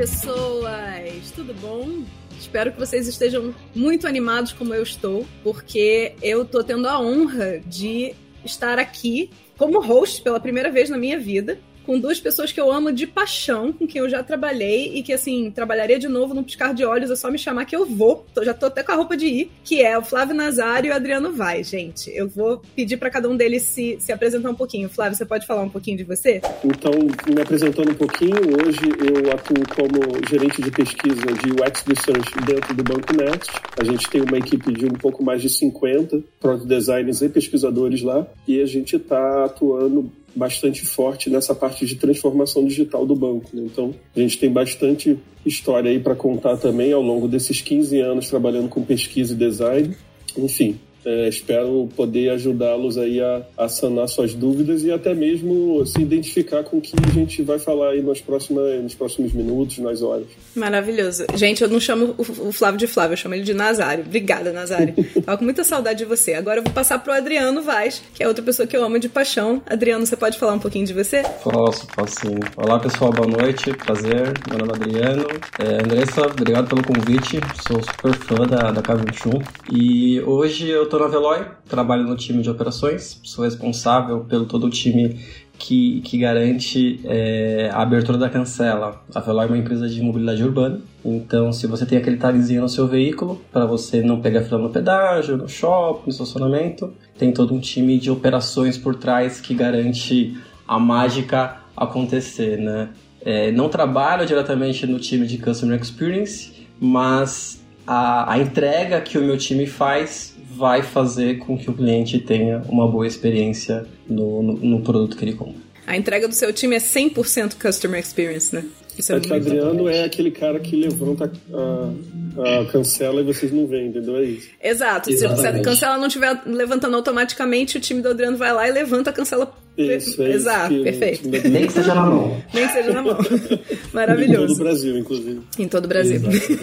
pessoas! Tudo bom? Espero que vocês estejam muito animados como eu estou, porque eu tô tendo a honra de estar aqui como host pela primeira vez na minha vida com duas pessoas que eu amo de paixão, com quem eu já trabalhei e que, assim, trabalharia de novo num piscar de olhos, é só me chamar que eu vou. Tô, já tô até com a roupa de ir, que é o Flávio Nazário e o Adriano Vai, gente. Eu vou pedir para cada um deles se, se apresentar um pouquinho. Flávio, você pode falar um pouquinho de você? Então, me apresentando um pouquinho, hoje eu atuo como gerente de pesquisa de UX Research dentro do Banco Next. A gente tem uma equipe de um pouco mais de 50 product designers e pesquisadores lá, e a gente está atuando bastante forte nessa parte de transformação digital do banco. Né? Então, a gente tem bastante história aí para contar também ao longo desses 15 anos trabalhando com pesquisa e design. Enfim, é, espero poder ajudá-los aí a, a, sanar suas dúvidas e até mesmo se identificar com o que a gente vai falar aí nas próximas, nos próximos minutos, nas horas. Maravilhoso. Gente, eu não chamo o Flávio de Flávio, eu chamo ele de Nazário. Obrigada, Nazário. Tava com muita saudade de você. Agora eu vou passar pro Adriano Vaz, que é outra pessoa que eu amo de paixão. Adriano, você pode falar um pouquinho de você? Posso, posso sim. Olá, pessoal, boa noite. Prazer. Meu nome é Adriano. É, Andressa, obrigado pelo convite. Sou super fã da, da K21. E hoje eu tô na Veloy, trabalho no time de operações, sou responsável pelo todo o time que, que garante é, a abertura da cancela. A Veloy é uma empresa de mobilidade urbana, então se você tem aquele tagzinho no seu veículo, para você não pegar fila no pedágio, no shopping, no estacionamento, tem todo um time de operações por trás que garante a mágica acontecer, né? É, não trabalho diretamente no time de Customer Experience, mas a, a entrega que o meu time faz vai fazer com que o cliente tenha uma boa experiência no, no, no produto que ele compra. A entrega do seu time é 100% Customer Experience, né? Isso é, é que o Adriano é aquele cara que levanta a, a, cancela e vocês não veem, entendeu? É isso. Exato. Exatamente. Se a cancela não estiver levantando automaticamente, o time do Adriano vai lá e levanta a cancela. Isso, é Exato, isso perfeito. Nem que seja na mão. Nem que seja na mão. Maravilhoso. Em todo o Brasil, inclusive. Em todo o Brasil.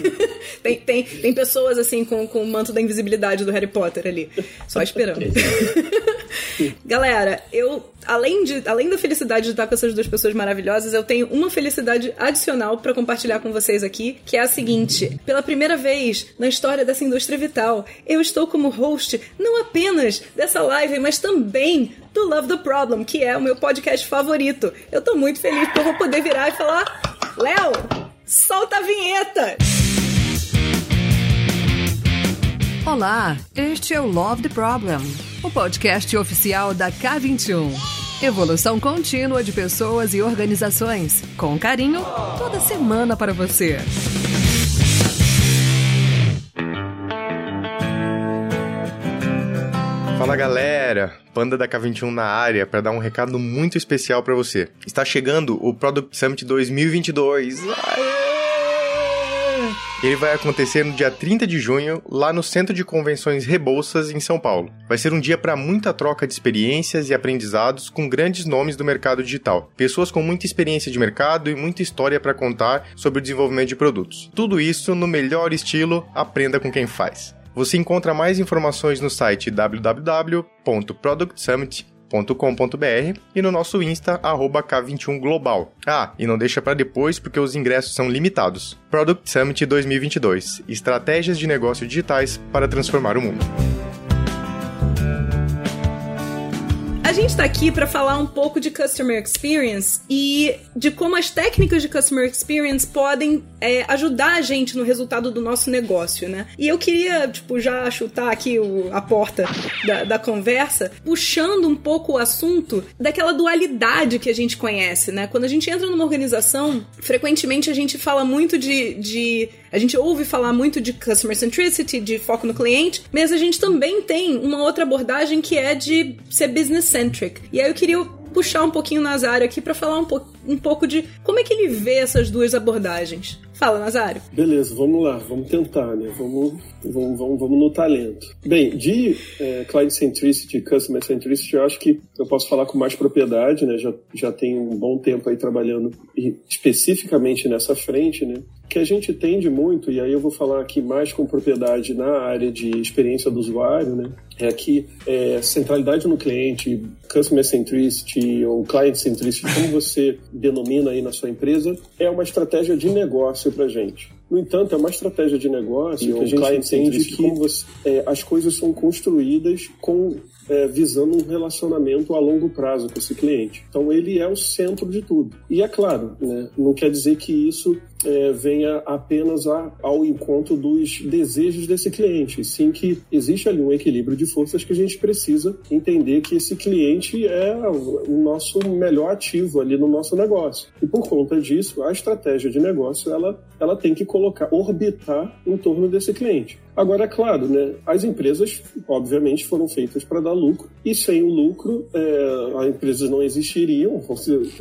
tem, tem, tem pessoas assim com, com o manto da invisibilidade do Harry Potter ali, só esperando. Galera, eu, além, de, além da felicidade de estar com essas duas pessoas maravilhosas, eu tenho uma felicidade adicional para compartilhar com vocês aqui, que é a seguinte: pela primeira vez na história dessa indústria vital, eu estou como host não apenas dessa live, mas também do Love the Problem, que é o meu podcast favorito. Eu tô muito feliz porque eu vou poder virar e falar: Léo, solta a vinheta! Olá, este é o Love the Problem, o podcast oficial da K21. Evolução contínua de pessoas e organizações, com carinho, toda semana para você. Fala galera, Panda da K21 na área para dar um recado muito especial para você. Está chegando o Product Summit 2022. Aê! Ele vai acontecer no dia 30 de junho, lá no Centro de Convenções Rebouças, em São Paulo. Vai ser um dia para muita troca de experiências e aprendizados com grandes nomes do mercado digital. Pessoas com muita experiência de mercado e muita história para contar sobre o desenvolvimento de produtos. Tudo isso no melhor estilo Aprenda com quem faz. Você encontra mais informações no site www.productsummit.com com.br e no nosso Insta, K21Global. Ah, e não deixa para depois porque os ingressos são limitados. Product Summit 2022 Estratégias de negócio digitais para transformar o mundo. A gente está aqui para falar um pouco de Customer Experience e de como as técnicas de Customer Experience podem é, ajudar a gente no resultado do nosso negócio, né? E eu queria, tipo, já chutar aqui o, a porta da, da conversa, puxando um pouco o assunto daquela dualidade que a gente conhece, né? Quando a gente entra numa organização, frequentemente a gente fala muito de, de a gente ouve falar muito de customer centricity, de foco no cliente, mas a gente também tem uma outra abordagem que é de ser business centric. E aí eu queria puxar um pouquinho Nazário aqui para falar um, po um pouco de como é que ele vê essas duas abordagens. Fala, Nazário. Beleza, vamos lá, vamos tentar, né? Vamos, vamos, vamos, vamos no talento. Bem, de é, Client Centricity, Customer Centricity, eu acho que eu posso falar com mais propriedade, né? Já, já tenho um bom tempo aí trabalhando especificamente nessa frente, né? que a gente tende muito, e aí eu vou falar aqui mais com propriedade na área de experiência do usuário, né? É que é, centralidade no cliente, customer centricity ou client centricity, como você denomina aí na sua empresa, é uma estratégia de negócio para gente. No entanto, é uma estratégia de negócio que a gente entende que você, é, as coisas são construídas com é, visando um relacionamento a longo prazo com esse cliente. Então, ele é o centro de tudo. E é claro, né, não quer dizer que isso é, venha apenas a, ao encontro dos desejos desse cliente, sim que existe ali um equilíbrio de forças que a gente precisa entender que esse cliente é o nosso melhor ativo ali no nosso negócio. E por conta disso, a estratégia de negócio ela, ela tem que colocar, orbitar em torno desse cliente. Agora, é claro, né, as empresas, obviamente, foram feitas para dar lucro, e sem o lucro, é, as empresas não existiriam,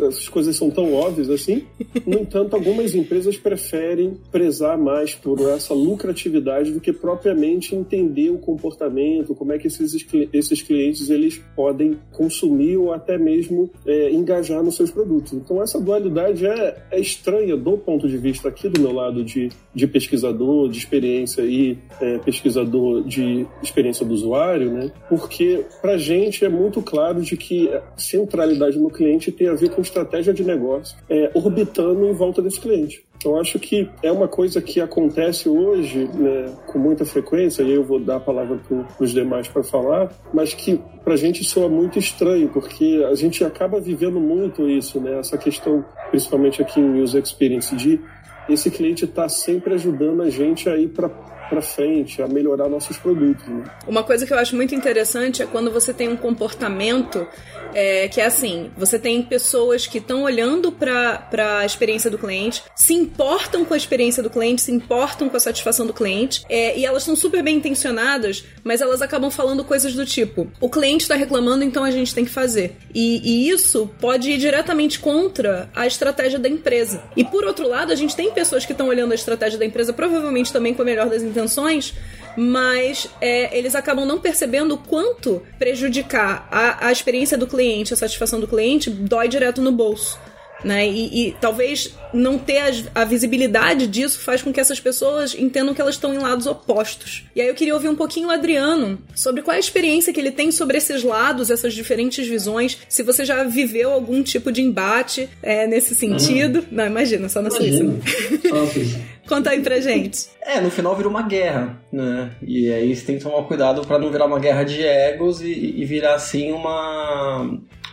as coisas são tão óbvias assim. No entanto, algumas empresas preferem prezar mais por essa lucratividade do que propriamente entender o comportamento, como é que esses, esses clientes eles podem consumir ou até mesmo é, engajar nos seus produtos. Então, essa dualidade é, é estranha do ponto de vista aqui do meu lado de, de pesquisador, de experiência e é, pesquisador de experiência do usuário, né? Porque para a gente é muito claro de que centralidade no cliente tem a ver com estratégia de negócio, é, orbitando em volta desse cliente. Então, acho que é uma coisa que acontece hoje né, com muita frequência, e eu vou dar a palavra para os demais para falar, mas que para a gente soa muito estranho, porque a gente acaba vivendo muito isso, né, essa questão, principalmente aqui em User Experience, de esse cliente está sempre ajudando a gente a ir para para frente, a melhorar nossos produtos. Né? Uma coisa que eu acho muito interessante é quando você tem um comportamento é, que é assim: você tem pessoas que estão olhando para a experiência do cliente, se importam com a experiência do cliente, se importam com a satisfação do cliente, é, e elas são super bem intencionadas, mas elas acabam falando coisas do tipo: o cliente está reclamando, então a gente tem que fazer. E, e isso pode ir diretamente contra a estratégia da empresa. E por outro lado, a gente tem pessoas que estão olhando a estratégia da empresa, provavelmente também com a melhor das mas é, eles acabam não percebendo o quanto prejudicar a, a experiência do cliente, a satisfação do cliente, dói direto no bolso. Né? E, e, talvez não ter a, a, visibilidade disso faz com que essas pessoas entendam que elas estão em lados opostos. E aí eu queria ouvir um pouquinho o Adriano sobre qual é a experiência que ele tem sobre esses lados, essas diferentes visões, se você já viveu algum tipo de embate é, nesse sentido. Uhum. Não, imagina, só na Suíça. Conta aí pra gente. É, no final vira uma guerra, né? E aí você tem que tomar cuidado para não virar uma guerra de egos e, e virar assim uma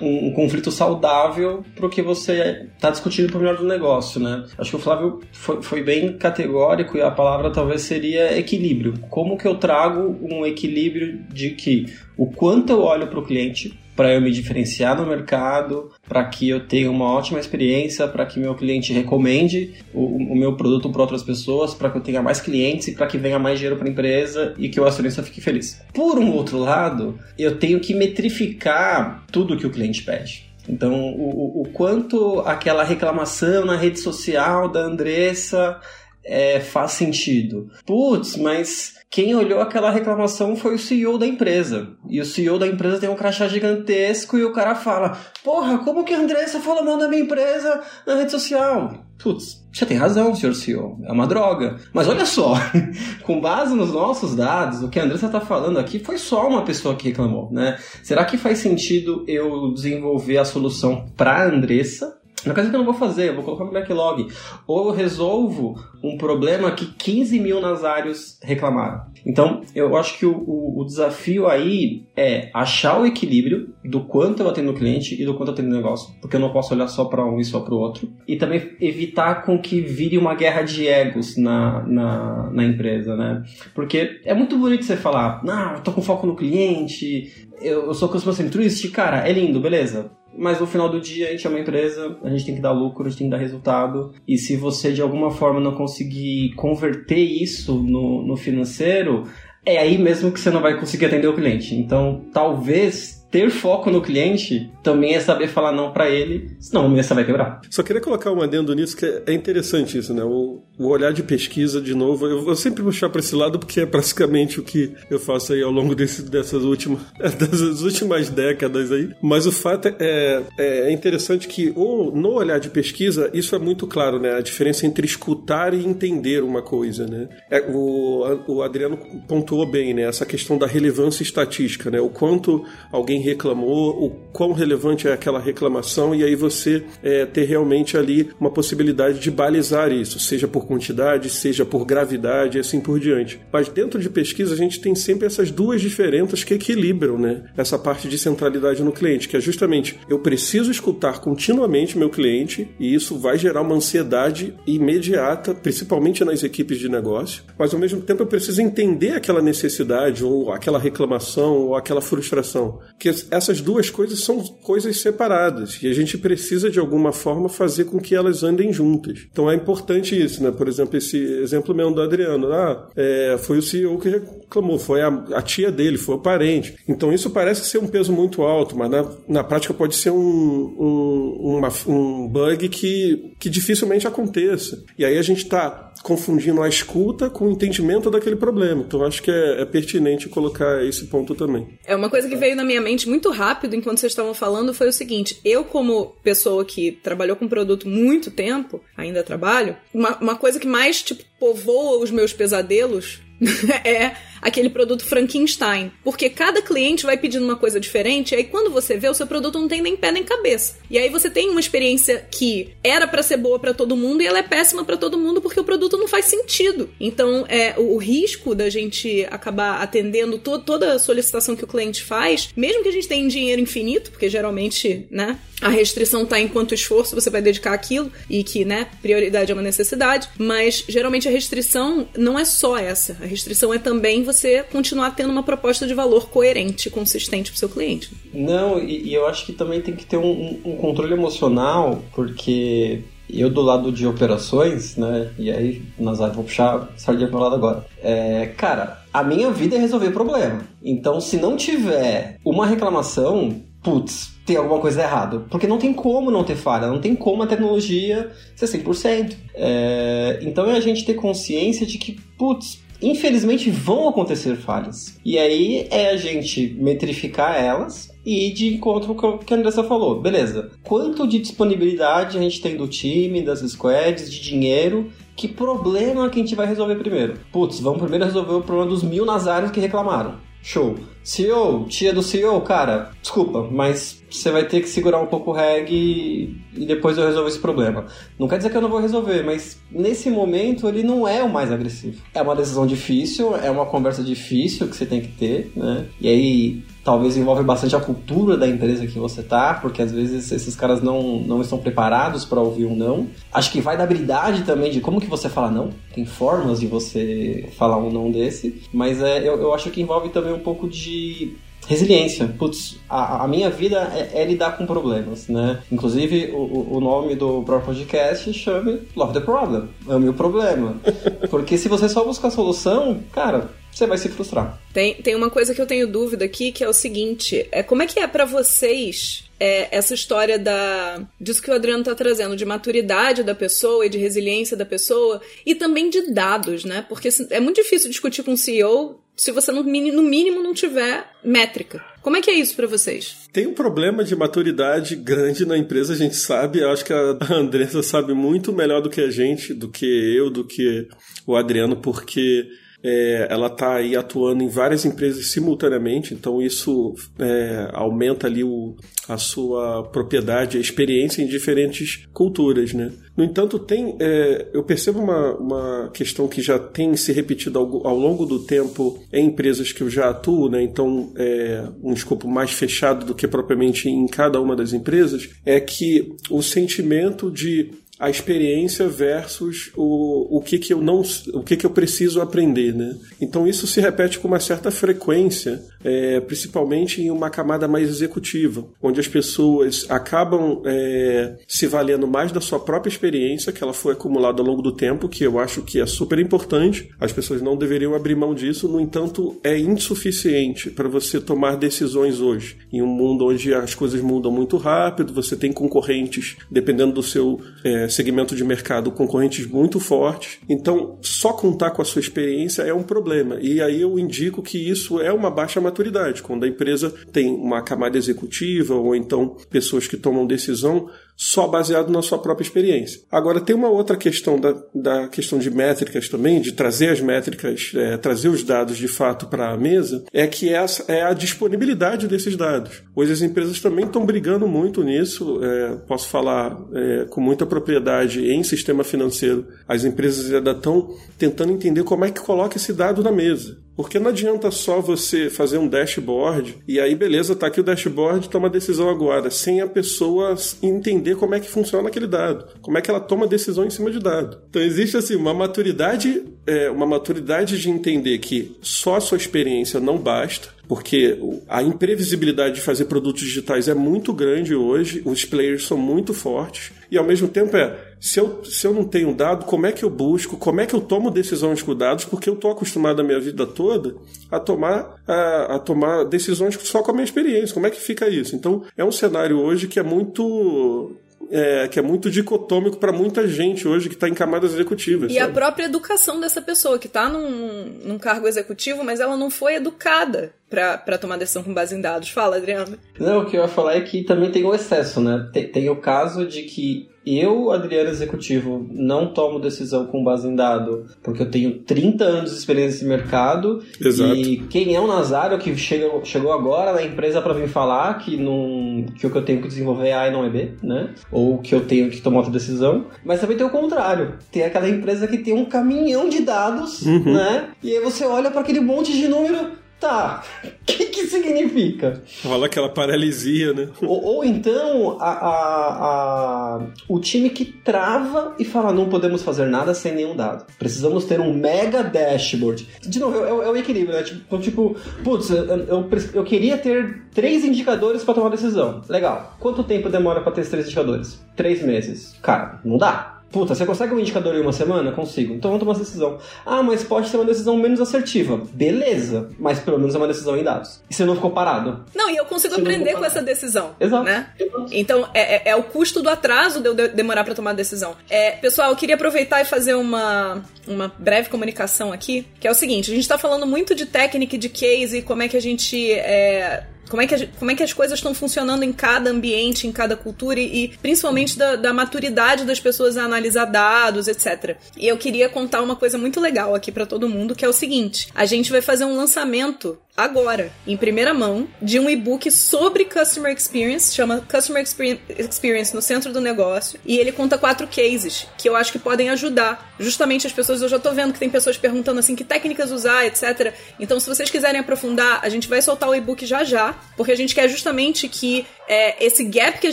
um, um, conflito saudável pro que você tá discutindo pro melhor do negócio, né? Acho que o Flávio foi, foi bem categórico e a palavra talvez seria equilíbrio. Como que eu trago um equilíbrio de que o quanto eu olho pro cliente, para eu me diferenciar no mercado, para que eu tenha uma ótima experiência, para que meu cliente recomende o, o meu produto para outras pessoas, para que eu tenha mais clientes e para que venha mais dinheiro para a empresa e que o acionista fique feliz. Por um outro lado, eu tenho que metrificar tudo que o cliente pede. Então, o, o quanto aquela reclamação na rede social da Andressa é, faz sentido. Putz, mas quem olhou aquela reclamação foi o CEO da empresa. E o CEO da empresa tem um crachá gigantesco e o cara fala: Porra, como que a Andressa falou mal da minha empresa na rede social? Putz, você tem razão, senhor CEO. É uma droga. Mas olha só, com base nos nossos dados, o que a Andressa está falando aqui foi só uma pessoa que reclamou, né? Será que faz sentido eu desenvolver a solução para a Andressa uma coisa que eu não vou fazer, eu vou colocar no backlog. Ou eu resolvo um problema que 15 mil nasários reclamaram. Então, eu acho que o, o, o, desafio aí é achar o equilíbrio do quanto eu atendo o cliente e do quanto eu atendo o negócio, porque eu não posso olhar só para um e só para o outro. E também evitar com que vire uma guerra de egos na, na, na empresa, né? Porque é muito bonito você falar, não, eu tô com foco no cliente, eu, eu sou customer centrist, cara, é lindo, beleza mas no final do dia a gente é uma empresa, a gente tem que dar lucro, a gente tem que dar resultado. E se você de alguma forma não conseguir converter isso no, no financeiro, é aí mesmo que você não vai conseguir atender o cliente. Então, talvez ter foco no cliente também é saber falar não para ele, senão o você vai quebrar. Só queria colocar um adendo nisso que é interessante isso, né? O, o olhar de pesquisa, de novo, eu vou sempre puxar para esse lado porque é praticamente o que eu faço aí ao longo desse, dessas últimas, das últimas décadas aí. Mas o fato é, é, é interessante que o, no olhar de pesquisa, isso é muito claro, né? A diferença entre escutar e entender uma coisa, né? É, o, o Adriano pontuou bem, né? Essa questão da relevância estatística, né? O quanto alguém reclamou, o quão relevante é aquela reclamação e aí você é, ter realmente ali uma possibilidade de balizar isso, seja por quantidade, seja por gravidade e assim por diante. Mas dentro de pesquisa a gente tem sempre essas duas diferenças que equilibram, né? Essa parte de centralidade no cliente, que é justamente eu preciso escutar continuamente meu cliente e isso vai gerar uma ansiedade imediata, principalmente nas equipes de negócio, mas ao mesmo tempo eu preciso entender aquela necessidade ou aquela reclamação ou aquela frustração. Que essas duas coisas são coisas separadas e a gente precisa de alguma forma fazer com que elas andem juntas. Então é importante isso, né? Por exemplo, esse exemplo mesmo do Adriano. Ah, é, foi o CEO que reclamou, foi a, a, tia dele, foi o parente. Então isso parece ser um peso muito alto, mas na, na prática pode ser um, um, uma, um bug que, que dificilmente aconteça. E aí a gente está confundindo a escuta com o entendimento daquele problema. Então acho que é, é, pertinente colocar esse ponto também. É uma coisa que veio na minha mente muito rápido enquanto vocês estavam falando foi o seguinte: eu, como pessoa que trabalhou com produto muito tempo, ainda trabalho, uma, uma coisa que mais tipo povoa os meus pesadelos é aquele produto Frankenstein. Porque cada cliente vai pedindo uma coisa diferente, e aí quando você vê, o seu produto não tem nem pé nem cabeça. E aí você tem uma experiência que era para ser boa para todo mundo e ela é péssima para todo mundo porque o produto não faz sentido. Então, é o, o risco da gente acabar atendendo to toda a solicitação que o cliente faz, mesmo que a gente tenha dinheiro infinito, porque geralmente, né, a restrição tá em quanto esforço você vai dedicar aquilo e que, né, prioridade é uma necessidade, mas geralmente a restrição não é só essa. A restrição é também você você continuar tendo uma proposta de valor coerente, consistente para o seu cliente. Não, e, e, eu acho que também tem que ter um, um controle emocional, porque eu do lado de operações, né? E aí, Nazário, vou puxar sardinha pro lado agora. É, cara, a minha vida é resolver problema. Então, se não tiver uma reclamação, putz, tem alguma coisa errada. Porque não tem como não ter falha, não tem como a tecnologia ser 100%. É, então é a gente ter consciência de que, putz, infelizmente vão acontecer falhas. E aí é a gente metrificar elas e de encontro com o que a Andressa falou. Beleza, quanto de disponibilidade a gente tem do time, das squads, de dinheiro que problema que a gente vai resolver primeiro? Putz, vamos primeiro resolver o problema dos mil nazários que reclamaram. Show. CEO, tia do CEO, cara, desculpa, mas você vai ter que segurar um pouco o reg e depois eu resolvo esse problema. Não quer dizer que eu não vou resolver, mas nesse momento ele não é o mais agressivo. É uma decisão difícil, é uma conversa difícil que você tem que ter, né? E aí talvez envolve bastante a cultura da empresa que você tá, porque às vezes esses caras não, não estão preparados para ouvir um não. Acho que vai da habilidade também de como que você fala não. Tem formas de você falar um não desse, mas é, eu, eu acho que envolve também um pouco de Resiliência. Putz, a, a minha vida é, é, lidar com problemas, né? Inclusive, o, o nome do próprio podcast chama Love the Problem. Ame o problema. Porque se você só buscar solução, cara, você vai se frustrar. Tem, tem uma coisa que eu tenho dúvida aqui, que é o seguinte: é como é que é para vocês é, essa história da disso que o Adriano está trazendo, de maturidade da pessoa e de resiliência da pessoa, e também de dados, né? Porque é muito difícil discutir com um CEO se você no mínimo não tiver métrica. Como é que é isso para vocês? Tem um problema de maturidade grande na empresa, a gente sabe. Eu acho que a Andressa sabe muito melhor do que a gente, do que eu, do que o Adriano, porque é, ela está aí atuando em várias empresas simultaneamente, então isso é, aumenta ali o, a sua propriedade, a experiência em diferentes culturas, né? No entanto, tem, é, eu percebo uma, uma questão que já tem se repetido ao, ao, longo do tempo em empresas que eu já atuo, né? Então, é, um escopo mais fechado do que propriamente em cada uma das empresas, é que o sentimento de a experiência versus o, o que, que eu não o que, que eu preciso aprender, né? Então isso se repete com uma certa frequência é, principalmente em uma camada mais executiva, onde as pessoas acabam é, se valendo mais da sua própria experiência, que ela foi acumulada ao longo do tempo, que eu acho que é super importante. As pessoas não deveriam abrir mão disso, no entanto, é insuficiente para você tomar decisões hoje. Em um mundo onde as coisas mudam muito rápido, você tem concorrentes, dependendo do seu é, segmento de mercado, concorrentes muito fortes. Então, só contar com a sua experiência é um problema. E aí eu indico que isso é uma baixa maturidade, quando a empresa tem uma camada executiva ou então pessoas que tomam decisão só baseado na sua própria experiência. Agora, tem uma outra questão da, da questão de métricas também, de trazer as métricas, é, trazer os dados de fato para a mesa, é que essa é a disponibilidade desses dados. Hoje as empresas também estão brigando muito nisso, é, posso falar é, com muita propriedade em sistema financeiro. As empresas ainda estão tentando entender como é que coloca esse dado na mesa. Porque não adianta só você fazer um dashboard e aí, beleza, tá aqui o dashboard, toma a decisão agora, sem a pessoa entender como é que funciona aquele dado, como é que ela toma decisão em cima de dado. Então existe assim uma maturidade, é, uma maturidade de entender que só a sua experiência não basta, porque a imprevisibilidade de fazer produtos digitais é muito grande hoje, os players são muito fortes, e ao mesmo tempo é, se eu, se eu não tenho dado, como é que eu busco, como é que eu tomo decisões com dados, porque eu estou acostumado a minha vida toda a tomar, a, a tomar decisões só com a minha experiência, como é que fica isso? Então, é um cenário hoje que é muito é, que é muito dicotômico para muita gente hoje que está em camadas executivas. E sabe? a própria educação dessa pessoa que está num, num cargo executivo, mas ela não foi educada para tomar decisão com base em dados. Fala, Adriano. Não, o que eu ia falar é que também tem o excesso, né? Tem, tem o caso de que eu, Adriano Executivo, não tomo decisão com base em dado, porque eu tenho 30 anos de experiência nesse mercado. Exato. E quem é o Nazário que chega, chegou agora na empresa para vir falar que, não, que o que eu tenho que desenvolver é A e não é B, né? Ou que eu tenho que tomar outra decisão. Mas também tem o contrário. Tem aquela empresa que tem um caminhão de dados, uhum. né? E aí você olha para aquele monte de número Tá, o que que significa? Rola aquela paralisia, né? Ou, ou então, a, a, a, o time que trava e fala, não podemos fazer nada sem nenhum dado. Precisamos ter um mega dashboard. De novo, é, é o equilíbrio, né? Tipo, tipo putz, eu, eu, eu, queria ter três indicadores para tomar decisão. Legal. Quanto tempo demora para ter esses três indicadores? Três meses. Cara, não dá. Puta, você consegue um indicador em uma semana? Consigo. Então vamos tomar uma decisão. Ah, mas pode ser uma decisão menos assertiva. Beleza. Mas pelo menos é uma decisão em dados. E você não ficou parado. Não, e eu consigo você aprender com essa decisão. Exato. Né? Então é, é, é, o custo do atraso de eu demorar para tomar a decisão. É, pessoal, eu queria aproveitar e fazer uma, uma breve comunicação aqui, que é o seguinte: a gente tá falando muito de técnica e de case, como é que a gente é, como é que, como é que as coisas estão funcionando em cada ambiente, em cada cultura e, e principalmente da, da, maturidade das pessoas a analisar dados, etc. E eu queria contar uma coisa muito legal aqui para todo mundo, que é o seguinte: a gente vai fazer um lançamento agora, em primeira mão, de um e-book sobre Customer Experience, chama Customer Experience no Centro do Negócio, e ele conta quatro cases que eu acho que podem ajudar justamente as pessoas. Eu já tô vendo que tem pessoas perguntando assim que técnicas usar, etc. Então, se vocês quiserem aprofundar, a gente vai soltar o e-book já já, porque a gente quer justamente que é, esse gap que a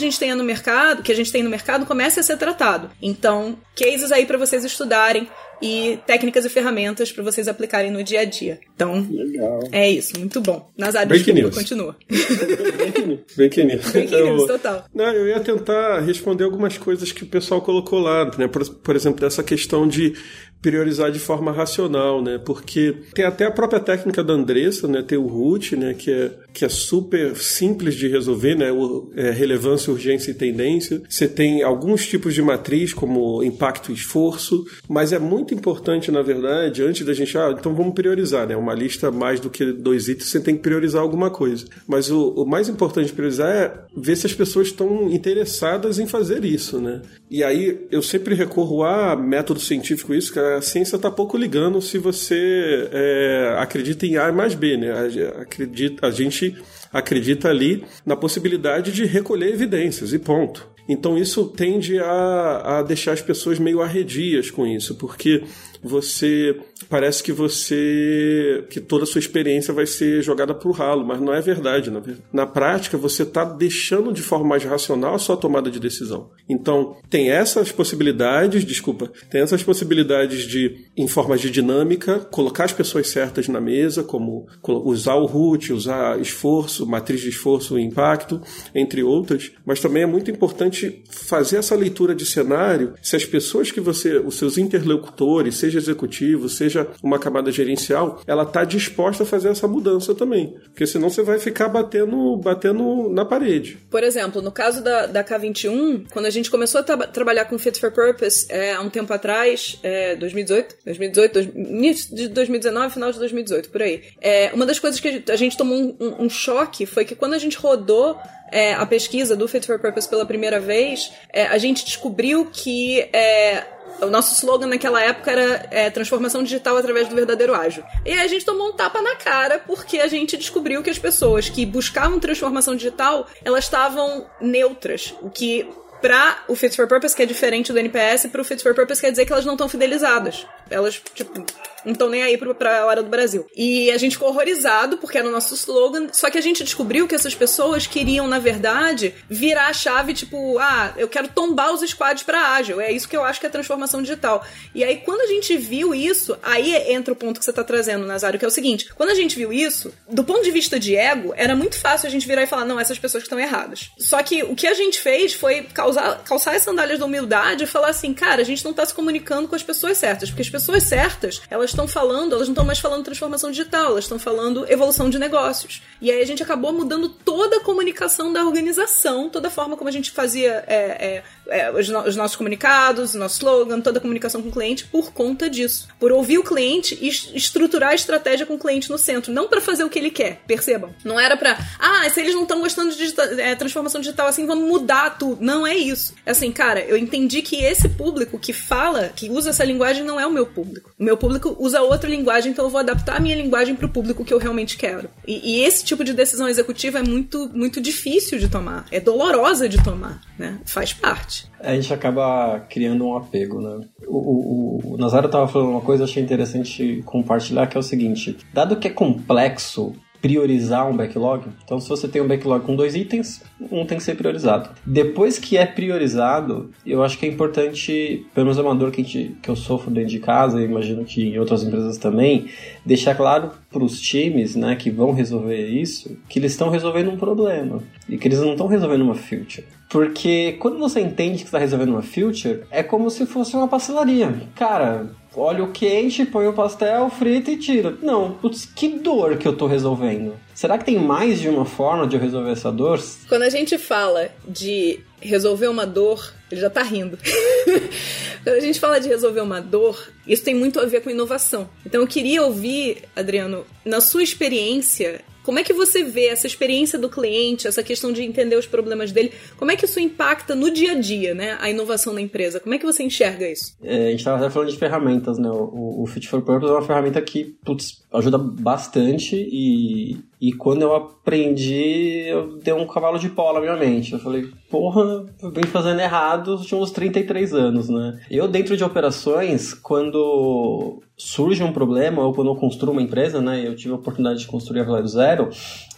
gente tenha no mercado, que a gente tem no mercado, comece a ser tratado. Então, cases aí para vocês estudarem e técnicas e ferramentas para vocês aplicarem no dia a dia. Então, Legal. é isso, muito bom. Nazário, Breaking desculpa, continua. Breaking news. Breaking news, total. Não, eu ia tentar responder algumas coisas que o pessoal colocou lá, né? Por, por exemplo, dessa questão de priorizar de forma racional, né? Porque tem até a própria técnica da Andressa, né? Tem o root, né? Que é, que é super simples de resolver, né? O, é, relevância, urgência e tendência. Você tem alguns tipos de matriz, como impacto e esforço, mas é muito importante, na verdade, antes da gente, ah, então vamos priorizar, né? Uma lista mais do que dois itens, você tem que priorizar alguma coisa. Mas o, o mais importante de priorizar é ver se as pessoas estão interessadas em fazer isso, né? E aí eu sempre recorro a método científico isso, é a ciência está pouco ligando se você é, acredita em A mais B, né? Acredita, a gente acredita ali na possibilidade de recolher evidências e ponto. Então isso tende a, a deixar as pessoas meio arredias com isso, porque você parece que você que toda a sua experiência vai ser jogada para o ralo, mas não é verdade. Na, na prática, você está deixando de forma mais racional a sua tomada de decisão. Então, tem essas possibilidades, desculpa, tem essas possibilidades de, em forma de dinâmica, colocar as pessoas certas na mesa, como usar o root, usar esforço, matriz de esforço e impacto, entre outras, mas também é muito importante fazer essa leitura de cenário se as pessoas que você, os seus interlocutores, seja executivo, seja uma camada gerencial, ela está disposta a fazer essa mudança também. Porque senão você vai ficar batendo, batendo na parede. Por exemplo, no caso da, da K21, quando a gente começou a tra trabalhar com Fit for Purpose é, há um tempo atrás, é, 2018, 2018, dois, início de 2019, final de 2018, por aí. É, uma das coisas que a gente tomou um, um, um choque foi que quando a gente rodou é, a pesquisa do Fit for Purpose pela primeira vez, é, a gente descobriu que é, o nosso slogan naquela época era é, transformação digital através do verdadeiro ágil. E a gente tomou um tapa na cara porque a gente descobriu que as pessoas que buscavam transformação digital, elas estavam neutras, o que para o Fit for Purpose, que é diferente do NPS, para o Fit for Purpose quer dizer que elas não estão fidelizadas. Elas, tipo, não estão nem aí pra, a hora do Brasil. E a gente ficou horrorizado, porque era o nosso slogan, só que a gente descobriu que essas pessoas queriam, na verdade, virar a chave, tipo, ah, eu quero tombar os squads pra ágil. É isso que eu acho que é transformação digital. E aí, quando a gente viu isso, aí entra o ponto que você tá trazendo, Nazário, que é o seguinte: quando a gente viu isso, do ponto de vista de ego, era muito fácil a gente virar e falar, não, essas pessoas estão erradas. Só que o que a gente fez foi causar, calçar as sandálias da humildade e falar assim, cara, a gente não tá se comunicando com as pessoas certas, porque as pessoas certas, elas estão falando, elas não estão mais falando transformação digital, elas estão falando evolução de negócios. E aí a gente acabou mudando toda a comunicação da organização, toda a forma como a gente fazia é, é, é, os, no os, nossos comunicados, o nosso slogan, toda a comunicação com o cliente por conta disso. Por ouvir o cliente e estruturar a estratégia com o cliente no centro. Não para fazer o que ele quer, percebam. Não era para, ah, se eles não estão gostando de digital, é, transformação digital assim, vamos mudar tudo. Não é isso. É assim, cara, eu entendi que esse público que fala, que usa essa linguagem, não é o meu público. O meu público usa outra linguagem, então eu vou adaptar a minha linguagem para o público que eu realmente quero. E, e, esse tipo de decisão executiva é muito, muito difícil de tomar. É dolorosa de tomar, né? Faz parte. A gente acaba criando um apego, né? O, o, o Nazário estava falando uma coisa, achei interessante compartilhar, que é o seguinte: dado que é complexo priorizar um backlog. Então, se você tem um backlog com dois itens, um tem que ser priorizado. Depois que é priorizado, eu acho que é importante, pelo menos amador que, gente, que eu sofro dentro de casa, e imagino que em outras empresas também, deixar claro para os times né, que vão resolver isso que eles estão resolvendo um problema e que eles não estão resolvendo uma feature. Porque quando você entende que está resolvendo uma feature, é como se fosse uma pastelaria. Cara, óleo quente, põe o pastel, frita e tira. Não, putz, que dor que eu tô resolvendo. Será que tem mais de uma forma de eu resolver essa dor? Quando a gente fala de resolver uma dor, ele já tá rindo. Quando a gente fala de resolver uma dor, isso tem muito a ver com inovação. Então eu queria ouvir, Adriano, na sua experiência, como é que você vê essa experiência do cliente, essa questão de entender os problemas dele? Como é que isso impacta no dia a dia, né? A inovação da empresa? Como é que você enxerga isso? É, a gente estava até falando de ferramentas, né? O, o Fit for Purpose é uma ferramenta que, putz, ajuda bastante e, e quando eu aprendi, eu dei um cavalo de pau na minha mente. Eu falei, porra, eu venho fazendo errado nos últimos 33 anos, né? Eu, dentro de operações, quando surge um problema ou quando eu construo uma empresa, né? Eu tive a oportunidade de construir a Vale do Zero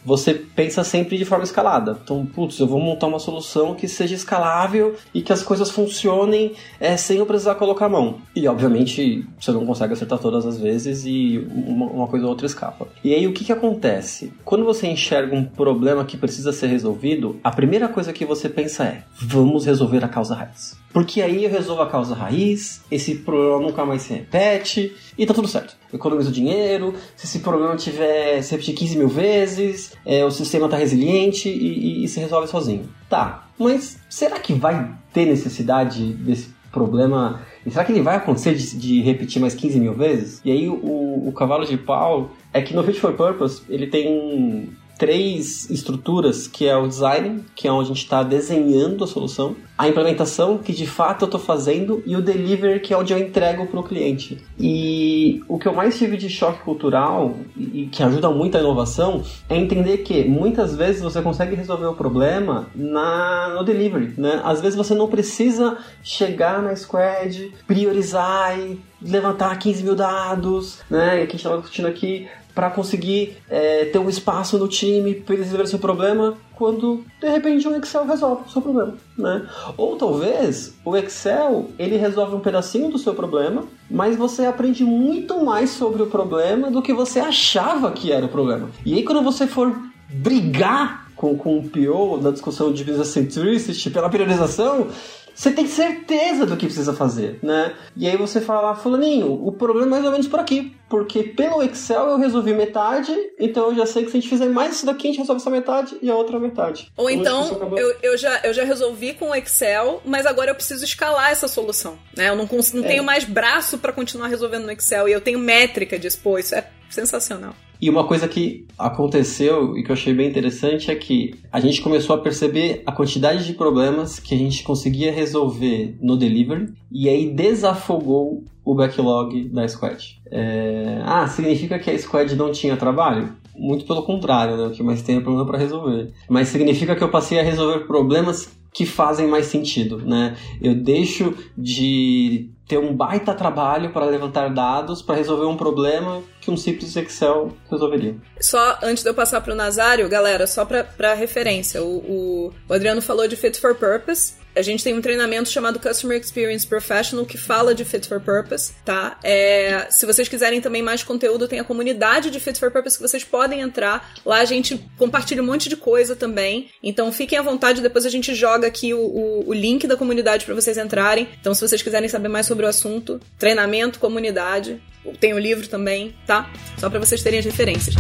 você pensa sempre de forma escalada. Então, putz, eu vou montar uma solução que seja escalável e que as coisas funcionem é, sem eu precisar colocar a mão. E, obviamente, você não consegue acertar todas as vezes e uma, uma coisa ou outra escapa. E aí, o que, que acontece? Quando você enxerga um problema que precisa ser resolvido, a primeira coisa que você pensa é: vamos resolver a causa raiz. Porque aí eu resolvo a causa raiz, esse problema nunca mais se repete e tá tudo certo. Eu economizo dinheiro, se esse problema tiver se repetir 15 mil vezes, é, o sistema tá resiliente e, e, e se resolve sozinho. Tá, mas será que vai ter necessidade desse problema? E será que ele vai acontecer de, de repetir mais 15 mil vezes? E aí o, o cavalo de pau é que no Fit for Purpose ele tem três estruturas, que é o design, que é onde a gente está desenhando a solução, a implementação, que de fato eu estou fazendo, e o delivery, que é onde eu entrego para o cliente. E o que eu mais tive de choque cultural, e que ajuda muito a inovação, é entender que muitas vezes você consegue resolver o problema na, no delivery. Né? Às vezes você não precisa chegar na squad, priorizar e levantar 15 mil dados, né? Que a gente estava discutindo aqui, para conseguir é, ter um espaço no time para eles resolverem seu problema quando de repente o Excel resolve o seu problema, né? Ou talvez o Excel ele resolve um pedacinho do seu problema, mas você aprende muito mais sobre o problema do que você achava que era o problema. E aí quando você for brigar com, com o PO na discussão de business centricity pela priorização, você tem certeza do que precisa fazer, né? E aí você fala, fulaninho, o problema é mais ou menos por aqui. Porque pelo Excel eu resolvi metade, então eu já sei que se a gente fizer mais isso daqui, a gente resolve essa metade e a outra metade. Ou então, eu, eu, já, eu já resolvi com o Excel, mas agora eu preciso escalar essa solução, né? Eu não, não é. tenho mais braço para continuar resolvendo no Excel e eu tenho métrica de expor, isso é sensacional. E uma coisa que aconteceu e que eu achei bem interessante é que a gente começou a perceber a quantidade de problemas que a gente conseguia resolver no delivery e aí desafogou o backlog da squad. É... Ah, significa que a squad não tinha trabalho? Muito pelo contrário, né? O que mais tem é problema para resolver. Mas significa que eu passei a resolver problemas que fazem mais sentido, né? Eu deixo de ter um baita trabalho para levantar dados para resolver um problema que um simples Excel resolveria. Só antes de eu passar para o Nazário, galera, só para referência, o, o, Adriano falou de Fit for Purpose. A gente tem um treinamento chamado Customer Experience Professional que fala de Fit for Purpose, tá? É, se vocês quiserem também mais conteúdo, tem a comunidade de Fit for Purpose que vocês podem entrar. Lá a gente compartilha um monte de coisa também. Então fiquem à vontade, depois a gente joga aqui o, o, o link da comunidade para vocês entrarem. Então se vocês quiserem saber mais sobre o assunto, treinamento, comunidade, tem o livro também, tá? Só para vocês terem as referências.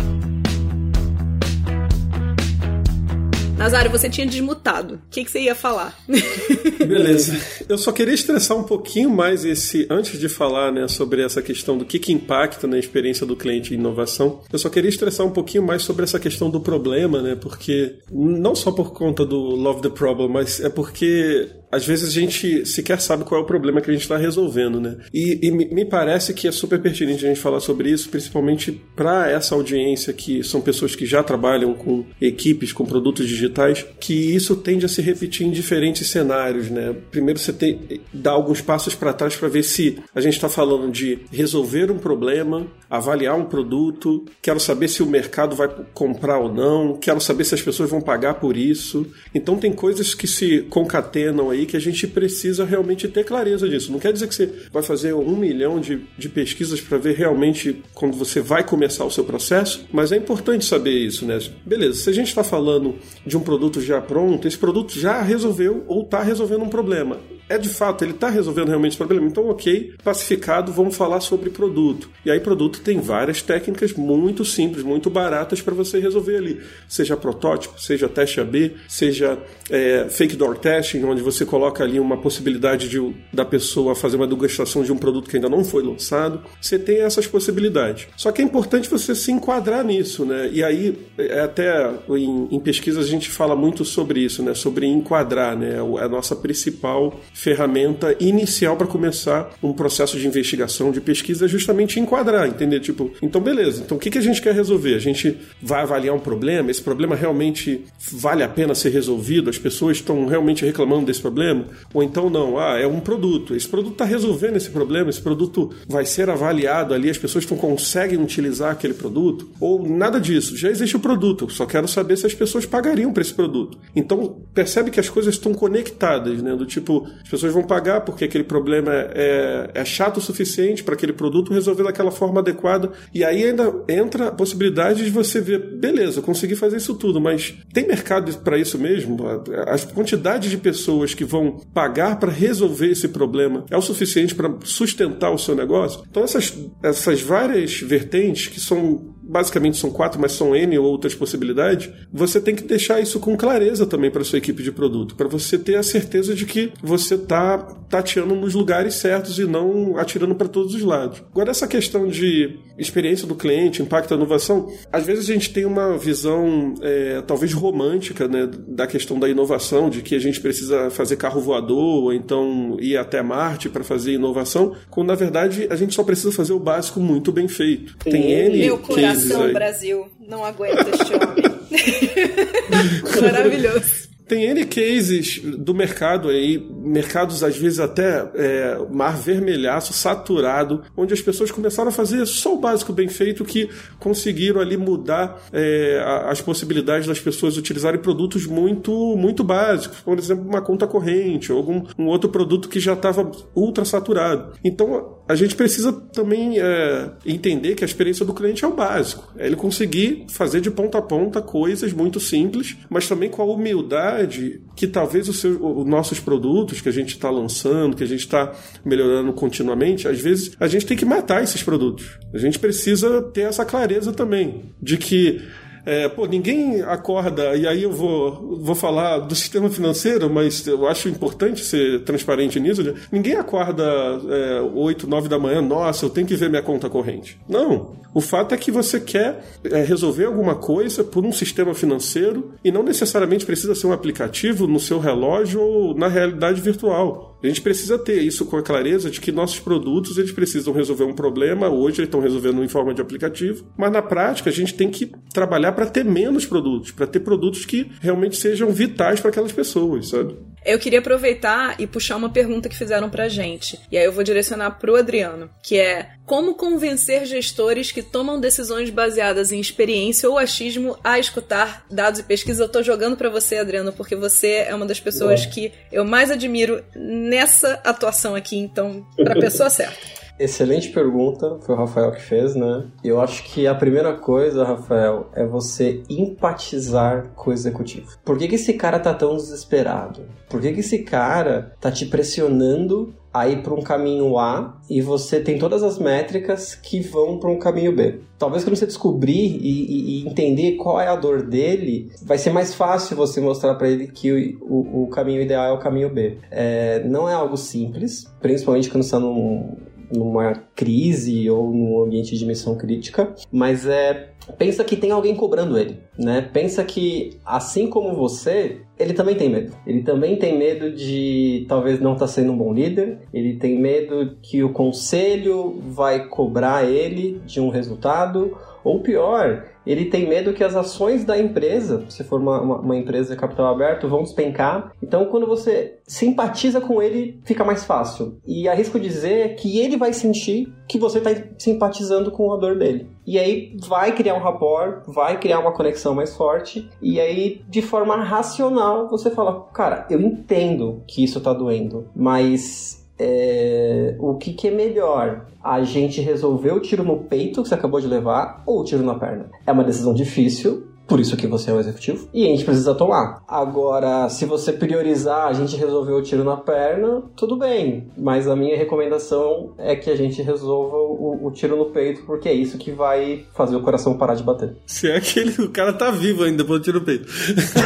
Nazário, você tinha desmutado. O que, que você ia falar? Beleza. Eu só queria estressar um pouquinho mais esse, antes de falar né, sobre essa questão do que, que impacta na experiência do cliente em inovação, eu só queria estressar um pouquinho mais sobre essa questão do problema, né? Porque não só por conta do Love the Problem, mas é porque às vezes a gente sequer sabe qual é o problema que a gente está resolvendo, né? E, e, me parece que é super pertinente a gente falar sobre isso, principalmente para essa audiência que são pessoas que já trabalham com equipes, com produtos digitais, que isso tende a se repetir em diferentes cenários, né? Primeiro você tem dar alguns passos para trás para ver se a gente está falando de resolver um problema, avaliar um produto, quero saber se o mercado vai comprar ou não, quero saber se as pessoas vão pagar por isso. Então tem coisas que se concatenam aí que a gente precisa realmente ter clareza disso. Não quer dizer que você vai fazer um milhão de, de pesquisas para ver realmente quando você vai começar o seu processo, mas é importante saber isso, né? Beleza, se a gente está falando de um produto já pronto, esse produto já resolveu ou está resolvendo um problema é de fato, ele está resolvendo realmente esse problema. Então, ok, pacificado, vamos falar sobre produto. E aí, produto tem várias técnicas muito simples, muito baratas para você resolver ali. Seja protótipo, seja teste AB, seja é, fake door testing, onde você coloca ali uma possibilidade de, da pessoa fazer uma degustação de um produto que ainda não foi lançado. Você tem essas possibilidades. Só que é importante você se enquadrar nisso, né? E aí, é até em, em pesquisa a gente fala muito sobre isso, né? Sobre enquadrar, né? A nossa principal ferramenta inicial para começar um processo de investigação, de pesquisa, é justamente enquadrar, entender? Tipo, então beleza, então o que, que a gente quer resolver? A gente vai avaliar um problema, esse problema realmente vale a pena ser resolvido, as pessoas estão realmente reclamando desse problema? Ou então não, ah, é um produto, esse produto está resolvendo esse problema, esse produto vai ser avaliado ali, as pessoas não conseguem utilizar aquele produto? Ou nada disso, já existe o produto, só quero saber se as pessoas pagariam por esse produto. Então percebe que as coisas estão conectadas, né? Do tipo, as pessoas vão pagar porque aquele problema é, é chato o suficiente para aquele produto resolver daquela forma adequada. E aí ainda entra a possibilidade de você ver, beleza, consegui fazer isso tudo, mas tem mercado para isso mesmo? A quantidade de pessoas que vão pagar para resolver esse problema é o suficiente para sustentar o seu negócio? Então essas, essas várias vertentes que são basicamente são quatro, mas são N outras possibilidades, você tem que deixar isso com clareza também para sua equipe de produto, para você ter a certeza de que você está tateando nos lugares certos e não atirando para todos os lados. Agora, essa questão de experiência do cliente, impacto da inovação, às vezes a gente tem uma visão é, talvez romântica né, da questão da inovação, de que a gente precisa fazer carro voador ou então ir até Marte para fazer inovação, quando na verdade a gente só precisa fazer o básico muito bem feito. Tem N Coração, Brasil, não aguenta este homem. Maravilhoso. Tem N cases do mercado aí, mercados às vezes até é, mar vermelhaço, saturado, onde as pessoas começaram a fazer só o básico bem feito que conseguiram ali mudar é, as possibilidades das pessoas utilizarem produtos muito, muito básicos, por exemplo, uma conta corrente ou algum um outro produto que já estava ultra saturado. Então a gente precisa também é, entender que a experiência do cliente é o básico, é ele conseguir fazer de ponta a ponta coisas muito simples, mas também com a humildade que talvez os, os nossos produtos que a gente está lançando, que a gente está melhorando continuamente, às vezes a gente tem que matar esses produtos. A gente precisa ter essa clareza também de que é, pô, ninguém acorda, e aí eu vou, vou falar do sistema financeiro, mas eu acho importante ser transparente nisso. Né? Ninguém acorda é, 8, 9 da manhã, nossa, eu tenho que ver minha conta corrente. Não. O fato é que você quer é, resolver alguma coisa por um sistema financeiro e não necessariamente precisa ser um aplicativo no seu relógio ou na realidade virtual. A gente precisa ter isso com a clareza de que nossos produtos eles precisam resolver um problema. Hoje eles estão resolvendo em forma de aplicativo, mas na prática a gente tem que trabalhar para ter menos produtos, para ter produtos que realmente sejam vitais para aquelas pessoas, sabe? Eu queria aproveitar e puxar uma pergunta que fizeram pra gente. E aí eu vou direcionar pro Adriano, que é como convencer gestores que tomam decisões baseadas em experiência ou achismo a escutar dados e pesquisas? Eu tô jogando para você, Adriano, porque você é uma das pessoas que eu mais admiro nessa atuação aqui, então, pra pessoa certa. Excelente pergunta, foi o Rafael que fez, né? Eu acho que a primeira coisa, Rafael, é você empatizar com o executivo. Por que, que esse cara tá tão desesperado? Por que, que esse cara tá te pressionando a ir para um caminho A e você tem todas as métricas que vão para um caminho B. Talvez quando você descobrir e, e, entender qual é a dor dele, vai ser mais fácil você mostrar para ele que o, o, o, caminho ideal é o caminho B. É, não é algo simples, principalmente quando você está num, numa crise ou num ambiente de missão crítica, mas é pensa que tem alguém cobrando ele, né? Pensa que assim como você, ele também tem medo. Ele também tem medo de talvez não estar tá sendo um bom líder. Ele tem medo que o conselho vai cobrar ele de um resultado ou pior, ele tem medo que as ações da empresa, se for uma, uma, uma, empresa de capital aberto, vão despencar. Então, quando você simpatiza com ele, fica mais fácil. E arrisco dizer que ele vai sentir que você está simpatizando com a dor dele. E aí vai criar um rapport, vai criar uma conexão mais forte. E aí, de forma racional, você fala: Cara, eu entendo que isso está doendo, mas é, o que, que, é melhor? A gente resolver o tiro no peito que você acabou de levar ou o tiro na perna? É uma decisão difícil, por isso que você é o executivo. E a gente precisa tomar. Agora, se você priorizar, a gente resolveu o tiro na perna, tudo bem. Mas a minha recomendação é que a gente resolva o, o tiro no peito, porque é isso que vai fazer o coração parar de bater. Se é que o cara tá vivo ainda do tiro no peito.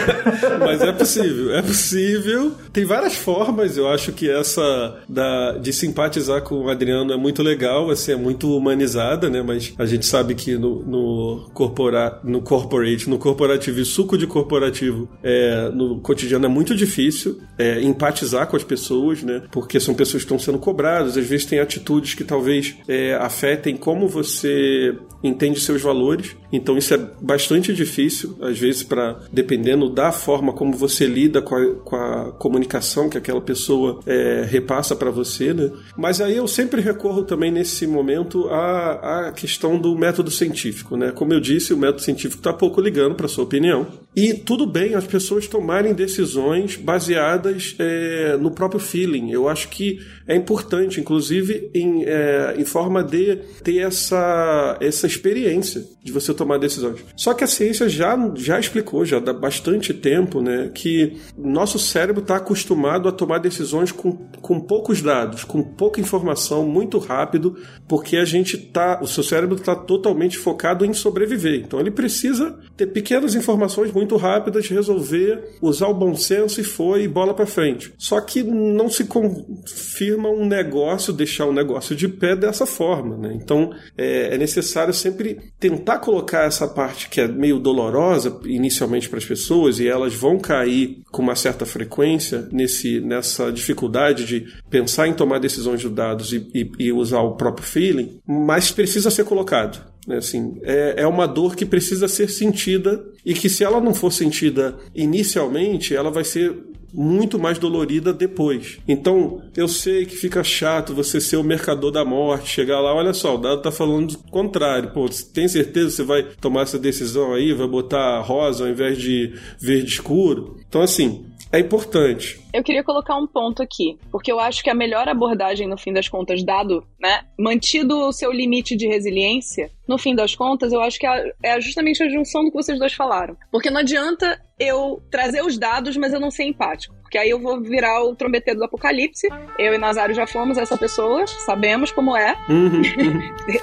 Mas é possível, é possível. Tem várias formas, eu acho que essa da, de simpatizar com o Adriano é muito legal, assim, é muito humanizada, né? Mas a gente sabe que no, no, corpora, no corporate no corporativo e suco de corporativo é, no cotidiano é muito difícil é, empatizar com as pessoas, né? Porque são pessoas que estão sendo cobradas, às vezes tem atitudes que talvez é, afetem como você entende seus valores. Então isso é bastante difícil, às vezes, para dependendo da forma como você lida com a, com a comunicação que aquela pessoa é, repassa para você, né? Mas aí eu sempre recorro também nesse momento à, à questão do método científico, né? Como eu disse, o método científico está pouco ligado para sua opinião. E tudo bem as pessoas tomarem decisões baseadas é, no próprio feeling. Eu acho que é importante, inclusive em, é, em forma de ter essa, essa experiência de você tomar decisões. Só que a ciência já, já explicou, já há bastante tempo, né, que nosso cérebro está acostumado a tomar decisões com, com poucos dados, com pouca informação, muito rápido, porque a gente tá, o seu cérebro está totalmente focado em sobreviver. Então ele precisa ter pequenas informações muito rápidas, resolver, usar o bom senso e foi bola para frente. Só que não se confirma um negócio, deixar um negócio de pé dessa forma, né? Então é, é necessário sempre tentar colocar essa parte que é meio dolorosa inicialmente para as pessoas e elas vão cair com uma certa frequência nesse, nessa dificuldade de pensar em tomar decisões de dados e, e, e usar o próprio feeling, mas precisa ser colocado. Né? Assim, é, é uma dor que precisa ser sentida e que se ela não for sentida inicialmente, ela vai ser muito mais dolorida depois. Então, eu sei que fica chato você ser o mercador da morte, chegar lá, olha só, o dado tá falando contrário. Pô, tem certeza que você vai tomar essa decisão aí, vai botar rosa ao invés de verde escuro? Então, assim, é importante. Eu queria colocar um ponto aqui, porque eu acho que a melhor abordagem, no fim das contas, dado, né, mantido o seu limite de resiliência, no fim das contas, eu acho que é, é justamente a junção do que vocês dois falaram. Porque não adianta eu trazer os dados, mas eu não ser empático. Porque aí eu vou virar o trombeteiro do apocalipse. Eu e Nazário já fomos essa pessoa, sabemos como é. Uhum.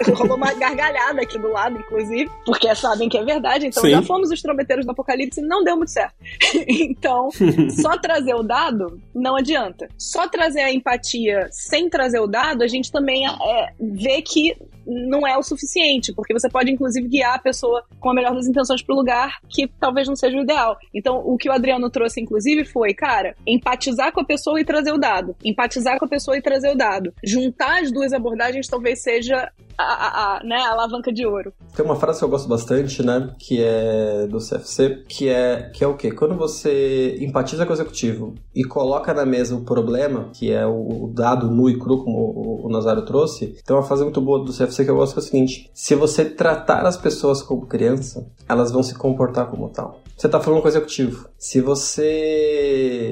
Rolou uma gargalhada aqui do lado, inclusive, porque sabem que é verdade. Então Sim. já fomos os trombeteiros do apocalipse e não deu muito certo. então, só trazer o dado não adianta. Só trazer a empatia sem trazer o dado, a gente também é, vê que não é o suficiente, porque você pode, inclusive, guiar a pessoa com a melhor das intenções para o lugar que talvez não seja o ideal. Então, o que o Adriano trouxe, inclusive, foi, cara, empatizar com a pessoa e trazer o dado. Empatizar com a pessoa e trazer o dado. Juntar as duas abordagens talvez seja a, a, né, a alavanca de ouro. Tem uma frase que eu gosto bastante, né, que é do CFC, que é, que é o quê? Quando você empatiza com o executivo e coloca na mesa o problema, que é o dado nu e cru, como o, o Nazário trouxe, tem uma frase muito boa do CFC que eu gosto que é o seguinte, se você tratar as pessoas como criança, elas vão se comportar como tal. Você está falando com o executivo. Se você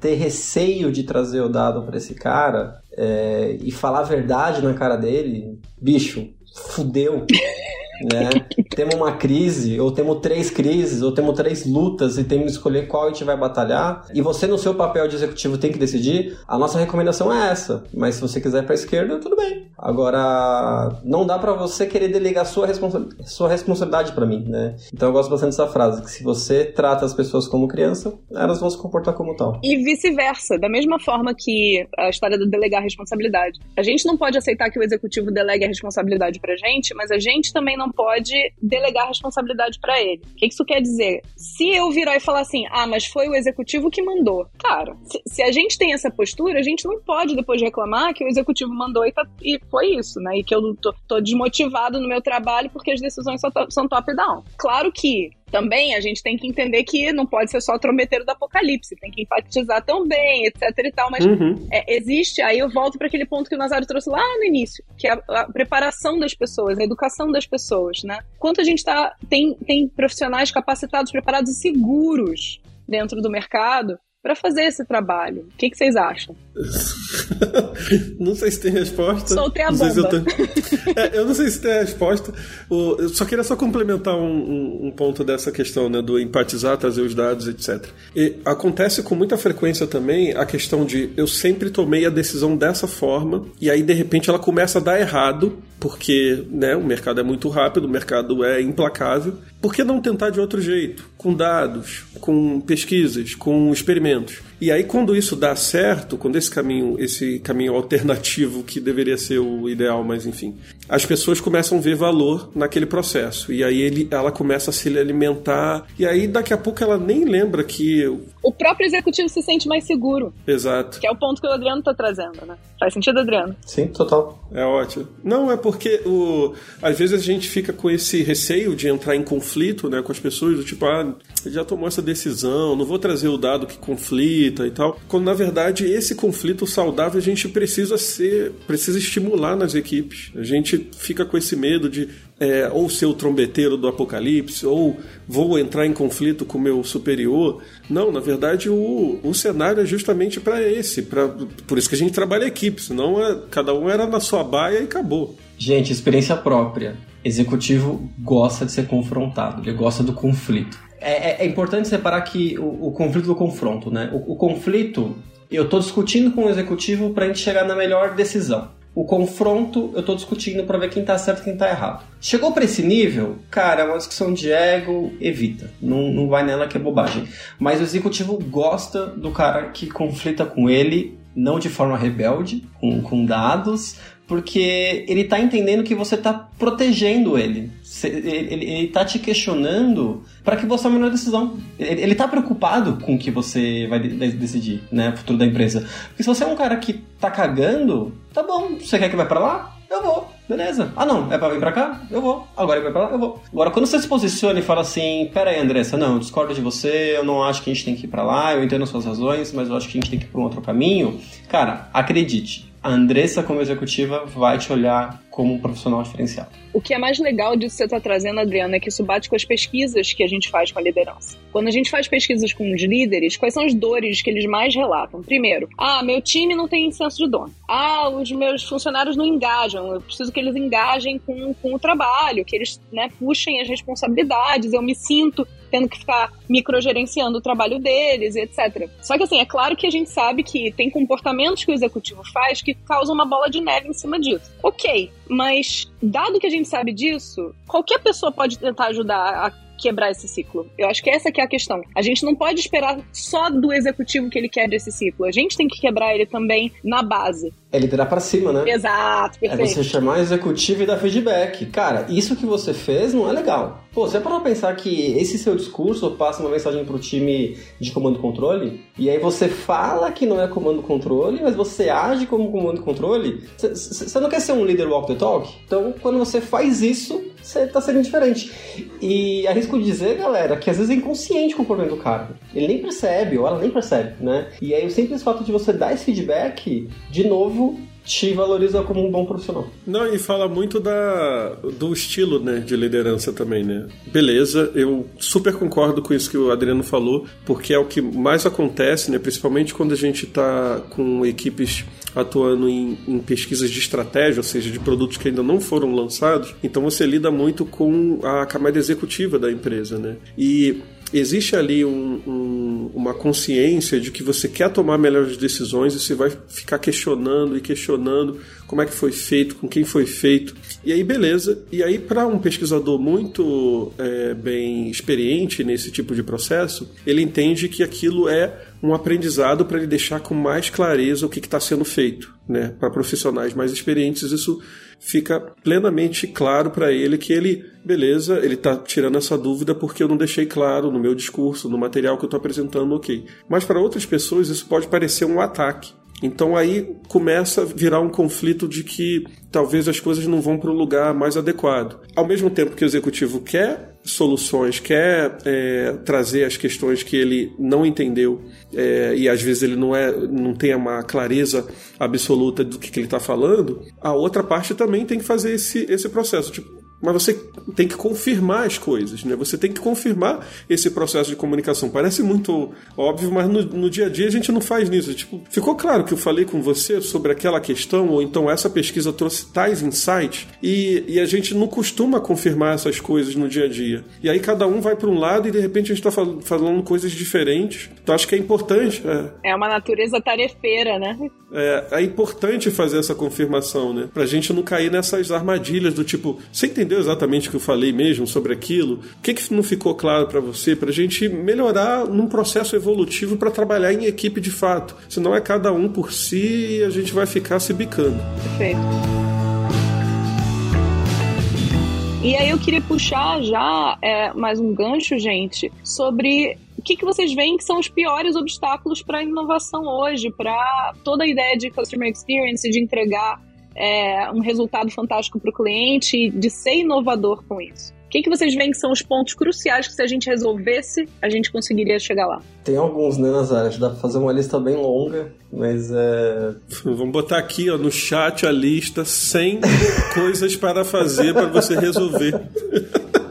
ter receio de trazer o dado para esse cara é, e falar a verdade na cara dele, bicho, fudeu. né? temos uma crise, ou temos três crises, ou temos três lutas e temos que escolher qual a gente vai batalhar. E você, no seu papel de executivo, tem que decidir. A nossa recomendação é essa. Mas se você quiser para a esquerda, tudo bem. Agora, não dá para você querer delegar sua, responsa sua responsabilidade para mim, né? Então eu gosto bastante dessa frase, que se você trata as pessoas como criança, elas vão se comportar como tal. E vice-versa, da mesma forma que a história do delegar responsabilidade. A gente não pode aceitar que o executivo delegue a responsabilidade pra gente, mas a gente também não pode delegar responsabilidade para ele. O que isso quer dizer? Se eu virar e falar assim, ah, mas foi o executivo que mandou. Cara, se, se a gente tem essa postura, a gente não pode depois reclamar que o executivo mandou e, tá, e foi isso, né? E que eu tô, tô desmotivado no meu trabalho porque as decisões são top-down. Claro que também a gente tem que entender que não pode ser só o trombeteiro do apocalipse, tem que enfatizar também, etc e tal, mas uhum. é, existe, aí eu volto para aquele ponto que o Nazário trouxe lá no início, que é a, a, preparação das pessoas, a educação das pessoas, né? Quanto a gente tá, tem, tem profissionais capacitados, preparados e seguros dentro do mercado para fazer esse trabalho. O que, que vocês acham? não sei se tem resposta. Soltei a não bomba. Se eu, é, eu, não sei se tem resposta. Eu só queria só complementar um, um, um, ponto dessa questão né, do empatizar, trazer os dados, etc. E acontece com muita frequência também a questão de eu sempre tomei a decisão dessa forma e aí de repente ela começa a dar errado porque né, o mercado é muito rápido, o mercado é implacável. Por que não tentar de outro jeito? Com dados, com pesquisas, com experimentos. E aí, quando isso dá certo, quando esse caminho, esse caminho alternativo que deveria ser o ideal, mas enfim, as pessoas começam a ver valor naquele processo. E aí ele, ela começa a se alimentar. E aí, daqui a pouco, ela nem lembra que. O próprio executivo se sente mais seguro. Exato. Que é o ponto que o Adriano está trazendo, né? Faz sentido, Adriano? Sim, total. É ótimo. Não, é porque o, às vezes a gente fica com esse receio de entrar em conflito né, com as pessoas, do tipo, ah, já tomou essa decisão, não vou trazer o dado que conflita e tal. Quando na verdade esse conflito saudável a gente precisa ser, precisa estimular nas equipes. A gente fica com esse medo de é, ou ser o trombeteiro do apocalipse, ou vou entrar em conflito com o meu superior. Não, na verdade o, o cenário é justamente para esse, pra, por isso que a gente trabalha equipe, senão é, cada um era na sua baia e acabou. Gente, experiência própria. Executivo gosta de ser confrontado, ele gosta do conflito. É, é, é importante separar que o, o, conflito do confronto, né? O, o conflito, eu estou discutindo com o executivo para a gente chegar na melhor decisão. O confronto, eu estou discutindo para ver quem está certo e quem está errado. Chegou para esse nível, cara, é uma discussão de ego, evita. Não, não vai nela que é bobagem. Mas o executivo gosta do cara que conflita com ele, não de forma rebelde, com, com dados, porque ele está entendendo que você está protegendo ele. Ele está te questionando para que você tome a melhor decisão. Ele está preocupado com o que você vai decidir, né? O futuro da empresa. Porque se você é um cara que tá cagando, tá bom. Você quer que vá para lá? Eu vou. Beleza. Ah, não, é pra vir pra cá? Eu vou. Agora vai pra lá? Eu vou. Agora, quando você se posiciona e fala assim: Pera aí, Andressa, não, eu discordo de você, eu não acho que a gente tem que ir pra lá, eu entendo as suas razões, mas eu acho que a gente tem que ir pra um outro caminho. Cara, acredite, a Andressa, como executiva, vai te olhar como um profissional diferenciado. O que é mais legal disso que você está trazendo, Adriana, é que isso bate com as pesquisas que a gente faz com a liderança. Quando a gente faz pesquisas com os líderes, quais são as dores que eles mais relatam? Primeiro, ah, meu time não tem senso de dono. Ah, os meus funcionários não engajam. Eu preciso que eles engajem com, com o trabalho, que eles né, puxem as responsabilidades. Eu me sinto tendo que ficar microgerenciando o trabalho deles, etc. Só que assim, é claro que a gente sabe que tem comportamentos que o executivo faz que causam uma bola de neve em cima disso. Ok, mas dado que a gente sabe disso, qualquer pessoa pode tentar ajudar a quebrar esse ciclo. Eu acho que essa que é a questão. A gente não pode esperar só do executivo que ele quebre esse ciclo. A gente tem que quebrar ele também na base. É liderar para cima, né? Exato, perfeito. É você chamar o executivo e dar feedback. Cara, isso que você fez não é legal. Pô, você para pensar que esse seu discurso passa uma mensagem pro time de comando e controle, e aí você fala que não é comando e controle, mas você age como comando e controle? Você não quer ser um líder walk the talk? Então, quando você faz isso, você tá sendo diferente. E arrisco dizer, galera, que às vezes é inconsciente o comportamento do cara. Ele nem percebe, ou ela nem percebe, né? E aí o simples fato de você dar esse feedback, de novo, te valoriza como um bom profissional. Não, e fala muito da, do estilo né, de liderança também, né? Beleza, eu super concordo com isso que o Adriano falou, porque é o que mais acontece, né? Principalmente quando a gente está com equipes atuando em, em, pesquisas de estratégia, ou seja, de produtos que ainda não foram lançados, então você lida muito com a camada executiva da empresa, né? E existe ali um, um, uma consciência de que você quer tomar melhores decisões e você vai ficar questionando e questionando como é que foi feito, com quem foi feito. E aí, beleza. E aí, para um pesquisador muito é, bem experiente nesse tipo de processo, ele entende que aquilo é um aprendizado para ele deixar com mais clareza o que está sendo feito. Né? Para profissionais mais experientes, isso fica plenamente claro para ele que ele, beleza, ele está tirando essa dúvida porque eu não deixei claro no meu discurso, no material que eu estou apresentando, ok. Mas para outras pessoas isso pode parecer um ataque. Então aí começa a virar um conflito de que talvez as coisas não vão para o lugar mais adequado. Ao mesmo tempo que o executivo quer soluções, quer é, trazer as questões que ele não entendeu é, e às vezes ele não, é, não tem uma clareza absoluta do que, que ele está falando, a outra parte também tem que fazer esse, esse processo. Tipo, mas você tem que confirmar as coisas, né? Você tem que confirmar esse processo de comunicação. Parece muito óbvio, mas no, no, dia a dia a gente não faz nisso. Tipo, ficou claro que eu falei com você sobre aquela questão, ou então essa pesquisa trouxe tais insights, e, e a gente não costuma confirmar essas coisas no dia a dia. E aí cada um vai para um lado e de repente a gente está fal falando coisas diferentes. Então acho que é importante. É, é uma natureza tarefeira, né? É, é importante fazer essa confirmação, né? Pra gente não cair nessas armadilhas do tipo, você entendeu exatamente o que eu falei mesmo sobre aquilo? O que, que não ficou claro para você? Pra gente melhorar num processo evolutivo para trabalhar em equipe de fato. Senão é cada um por si e a gente vai ficar se bicando. Perfeito. E aí eu queria puxar já é, mais um gancho, gente, sobre o que, que vocês veem que são os piores obstáculos para a inovação hoje, para toda a ideia de customer experience, de entregar é, um resultado fantástico para o cliente, de ser inovador com isso. O que, que vocês veem que são os pontos cruciais que se a gente resolvesse, a gente conseguiria chegar lá? Tem alguns, né, Nazaré? Dá pra fazer uma lista bem longa, mas é. Vamos botar aqui ó, no chat a lista 100 coisas para fazer para você resolver.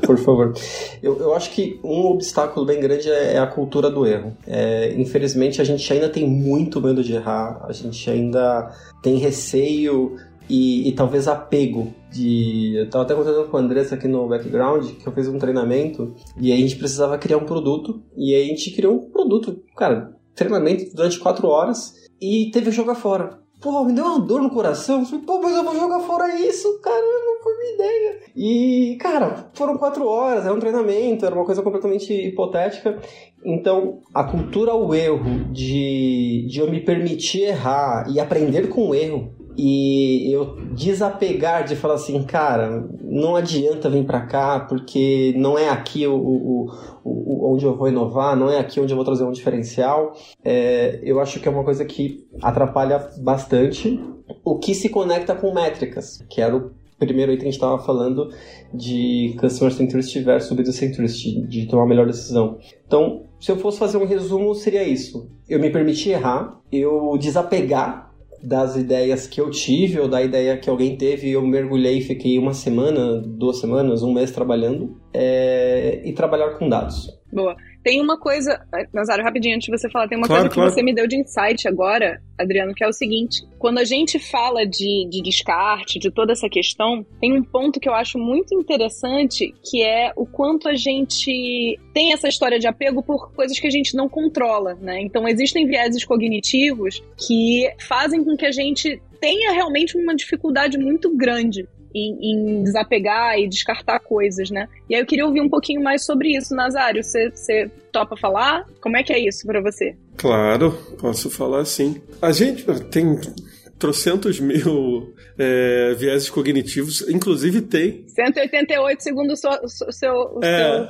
Por favor. Eu, eu acho que um obstáculo bem grande é, é a cultura do erro. É, infelizmente, a gente ainda tem muito medo de errar, a gente ainda tem receio e, e, talvez apego de. Eu tava até contando com a Andressa aqui no background que eu fiz um treinamento e aí a gente precisava criar um produto e aí a gente criou um produto, cara, treinamento durante quatro horas e teve jogar fora. Pô, me deu uma dor no coração. Falei, Pô, mas eu vou jogar fora isso, caramba, foi minha ideia. E, cara, foram quatro horas, era um treinamento, era uma coisa completamente hipotética. Então, a cultura ao erro, de, de eu me permitir errar e aprender com o erro, e eu desapegar de falar assim, cara, não adianta vir para cá porque não é aqui o, o, o, onde eu vou inovar, não é aqui onde eu vou trazer um diferencial. É, eu acho que é uma coisa que atrapalha bastante o que se conecta com métricas, que era o primeiro item que a gente estava falando de customer centricity versus business centricity, de tomar a melhor decisão. Então, se eu fosse fazer um resumo, seria isso. Eu me permitir errar, eu desapegar das ideias que eu tive ou da ideia que alguém teve, eu mergulhei e fiquei uma semana, duas semanas, um mês trabalhando é, e trabalhar com dados. Boa. Tem uma coisa, Nazário, rapidinho antes de você falar, tem uma claro, coisa claro. que você me deu de insight agora, Adriano, que é o seguinte: quando a gente fala de, de descarte, de toda essa questão, tem um ponto que eu acho muito interessante, que é o quanto a gente tem essa história de apego por coisas que a gente não controla, né? Então existem vieses cognitivos que fazem com que a gente tenha realmente uma dificuldade muito grande em, em, desapegar e descartar coisas, né? E aí eu queria ouvir um pouquinho mais sobre isso, Nazário. Você, você topa falar? Como é que é isso para você? Claro, posso falar sim. A gente tem trocentos mil é, vieses cognitivos, inclusive tem. 188 segundo o seu. O seu é,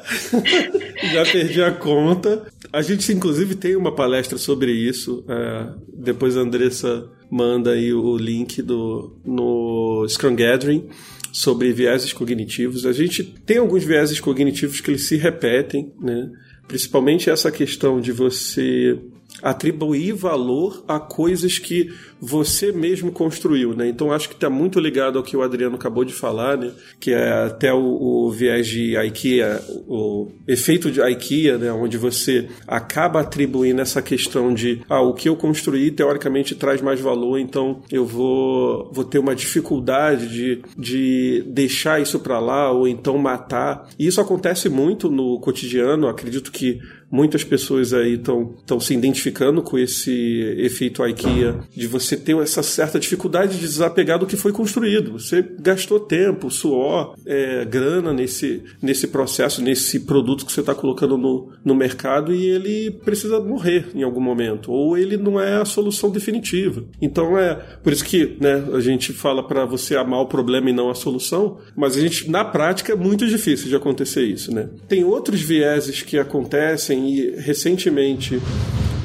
já perdi a conta. A gente, inclusive, tem uma palestra sobre isso. É, depois a Andressa manda aí o link do, no Scrum Gathering sobre vieses cognitivos. A gente tem alguns vieses cognitivos que eles se repetem, né? Principalmente essa questão de você atribuir valor a coisas que você mesmo construiu, né? Então acho que está muito ligado ao que o Adriano acabou de falar, né? Que é até o, o viés de IKEA, o efeito de IKEA, né? Onde você acaba atribuindo essa questão de ah, o que eu construí teoricamente traz mais valor, então eu vou, vou ter uma dificuldade de, de deixar isso para lá ou então matar. E isso acontece muito no cotidiano, acredito que muitas pessoas aí estão se identificando com esse efeito IKEA de você ter essa certa dificuldade de desapegar do que foi construído. Você gastou tempo, suor, é, grana nesse, nesse processo, nesse produto que você está colocando no, no mercado e ele precisa morrer em algum momento, ou ele não é a solução definitiva. Então é por isso que né, a gente fala para você amar o problema e não a solução, mas a gente, na prática, é muito difícil de acontecer isso. Né? Tem outros vieses que acontecem e recentemente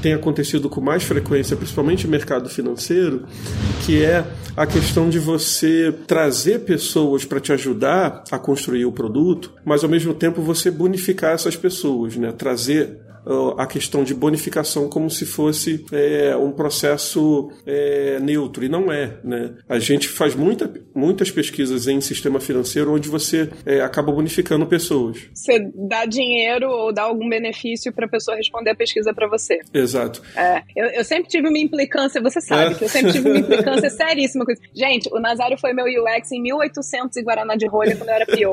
tem acontecido com mais frequência, principalmente no mercado financeiro, que é a questão de você trazer pessoas para te ajudar a construir o produto, mas ao mesmo tempo você bonificar essas pessoas, né? Trazer a questão de bonificação como se fosse é, um processo é, neutro, e não é. Né? A gente faz muita, muitas pesquisas em sistema financeiro onde você é, acaba bonificando pessoas. Você dá dinheiro ou dá algum benefício para a pessoa responder a pesquisa para você. Exato. É, eu, eu, sempre tive uma implicância, você sabe, é. que eu sempre tive uma implicância seríssima com isso. Gente, o Nazário foi meu UX em 1800 em Guaraná de Rolha, quando eu era pior.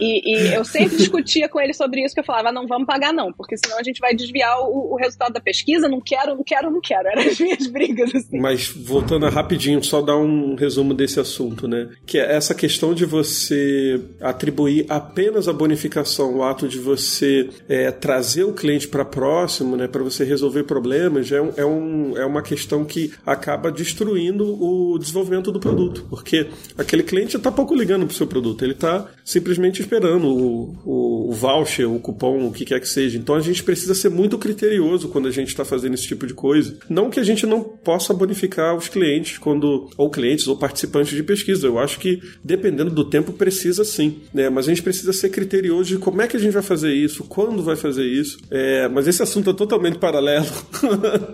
E, e, eu sempre discutia com ele sobre isso, que eu falava, não vamos pagar não, porque senão a gente vai desviar o, o resultado da pesquisa, não quero, não quero, não quero. Eram as minhas brigas, assim. Mas voltando rapidinho, só dar um resumo desse assunto, né? Que é essa questão de você atribuir apenas a bonificação, o ato de você é, trazer o cliente para próximo, né? Para você resolver problemas, é, um, é, um, é uma questão que acaba destruindo o desenvolvimento do produto, porque aquele cliente está pouco ligando para o seu produto, ele está simplesmente esperando o, o, o voucher, o cupom, o que quer que seja. Então a gente precisa ser muito criterioso quando a gente está fazendo esse tipo de coisa. Não que a gente não possa bonificar os clientes quando ou clientes ou participantes de pesquisa. Eu acho que dependendo do tempo precisa sim, né? Mas a gente precisa ser criterioso de como é que a gente vai fazer isso, quando vai fazer isso. É, mas esse assunto é totalmente paralelo.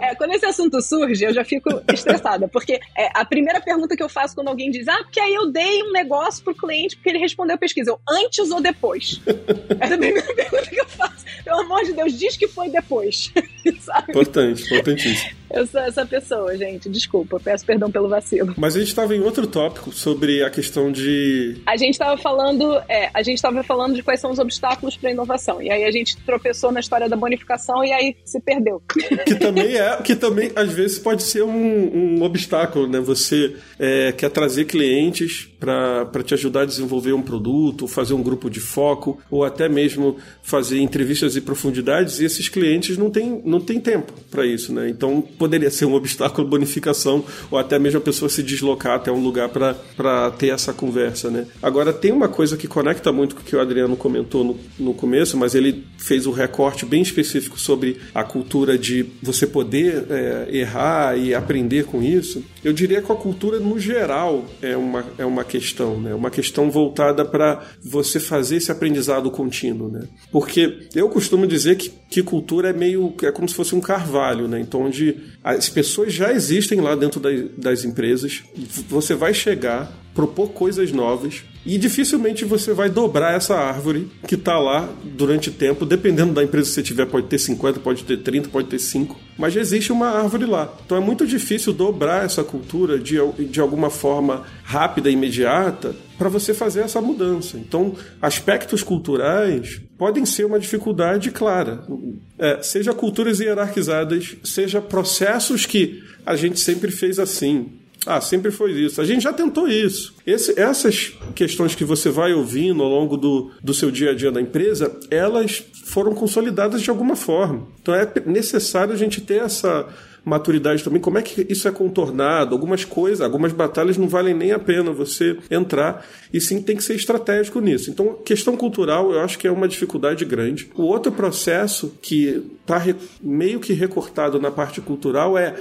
é, quando esse assunto surge, eu já fico estressada, porque é, a primeira pergunta que eu faço quando alguém diz, ah, porque aí eu dei um negócio pro cliente porque ele respondeu a pesquisa. Eu, antes ou depois? Essa é a primeira pergunta que eu faço. Pelo amor de Deus, diz que foi depois. Sabe? Importante, importantíssimo. Eu sou essa pessoa, gente. Desculpa, peço perdão pelo vacilo. Mas a gente estava em outro tópico sobre a questão de. A gente estava falando, é, a gente estava falando de quais são os obstáculos para a inovação. E aí a gente tropeçou na história da bonificação e aí se perdeu. Que também é, que também às vezes pode ser um, um obstáculo, né? Você é, quer trazer clientes para te ajudar a desenvolver um produto, fazer um grupo de foco, ou até mesmo fazer entrevistas e profundidades, e esses clientes não têm, não têm tempo para isso, né? Então poderia ser um obstáculo bonificação, ou até mesmo a pessoa se deslocar até um lugar para ter essa conversa, né? Agora, tem uma coisa que conecta muito com o que o Adriano comentou no, no começo, mas ele fez um recorte bem específico sobre a cultura de você poder é, errar e aprender com isso. Eu diria que a cultura, no geral, é uma, é uma questão, né? Uma questão voltada para você fazer esse aprendizado contínuo, né? Porque eu costumo dizer que, que cultura é meio é como se fosse um carvalho, né? Então onde as pessoas já existem lá dentro das, das empresas, você vai chegar propor coisas novas e dificilmente você vai dobrar essa árvore que está lá durante tempo, dependendo da empresa que você tiver, pode ter 50, pode ter 30, pode ter 5, mas já existe uma árvore lá. Então é muito difícil dobrar essa cultura de, de alguma forma rápida e imediata para você fazer essa mudança. Então, aspectos culturais podem ser uma dificuldade clara. É, seja culturas hierarquizadas, seja processos que a gente sempre fez assim. Ah, sempre foi isso. A gente já tentou isso. Esse, essas questões que você vai ouvindo ao longo do, do seu dia a dia da empresa, elas foram consolidadas de alguma forma. Então é necessário a gente ter essa maturidade também. Como é que isso é contornado? Algumas coisas, algumas batalhas não valem nem a pena você entrar e sim tem que ser estratégico nisso. Então, questão cultural eu acho que é uma dificuldade grande. O outro processo que está meio que recortado na parte cultural é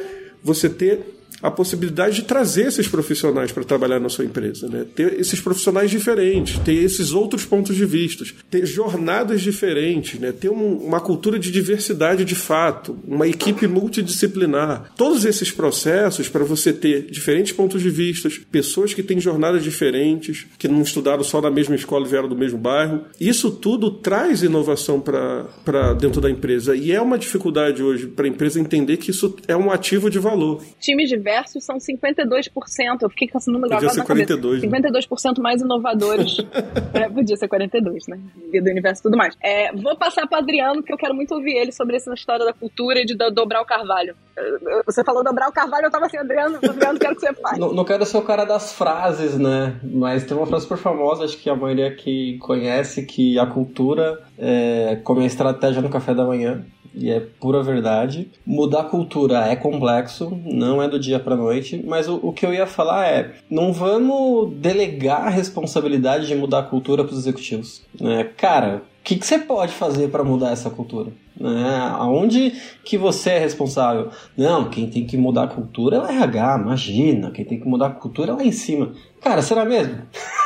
você ter a possibilidade de trazer esses profissionais para trabalhar na sua empresa, né? Ter esses profissionais diferentes, ter esses outros pontos de vista, ter jornadas diferentes, né? Ter um, uma cultura de diversidade de fato, uma equipe multidisciplinar. Todos esses processos para você ter diferentes pontos de vista, pessoas que têm jornadas diferentes, que não estudaram só na mesma escola e vieram do mesmo bairro. Isso tudo traz inovação para dentro da empresa e é uma dificuldade hoje para a empresa entender que isso é um ativo de valor. Times diversos são 52%. Eu fiquei com esse número podia gravado ser na 42, cabeça. 52% né? mais inovadores. é, podia ser 42, né? Vida do universo e tudo mais. É, vou passar para Adriano, porque eu quero muito ouvir ele sobre essa história da cultura e de dobrar o carvalho. Você falou dobrar o carvalho, eu tava assim, Adriano, Adriano, quero que você fale. Não, não quero ser o cara das frases, né? Mas tem uma frase super famosa, acho que a maioria aqui conhece, que a cultura é como a estratégia no café da manhã e é pura verdade. Mudar cultura é complexo, não é do dia para noite, mas o, o, que eu ia falar é: não vamos delegar a responsabilidade de mudar a cultura para os executivos. Né? Cara, o que, que você pode fazer para mudar essa cultura? Né? Aonde que você é responsável? Não, quem tem que mudar a cultura é o RH, imagina. Quem tem que mudar a cultura é lá em cima. Cara, será mesmo?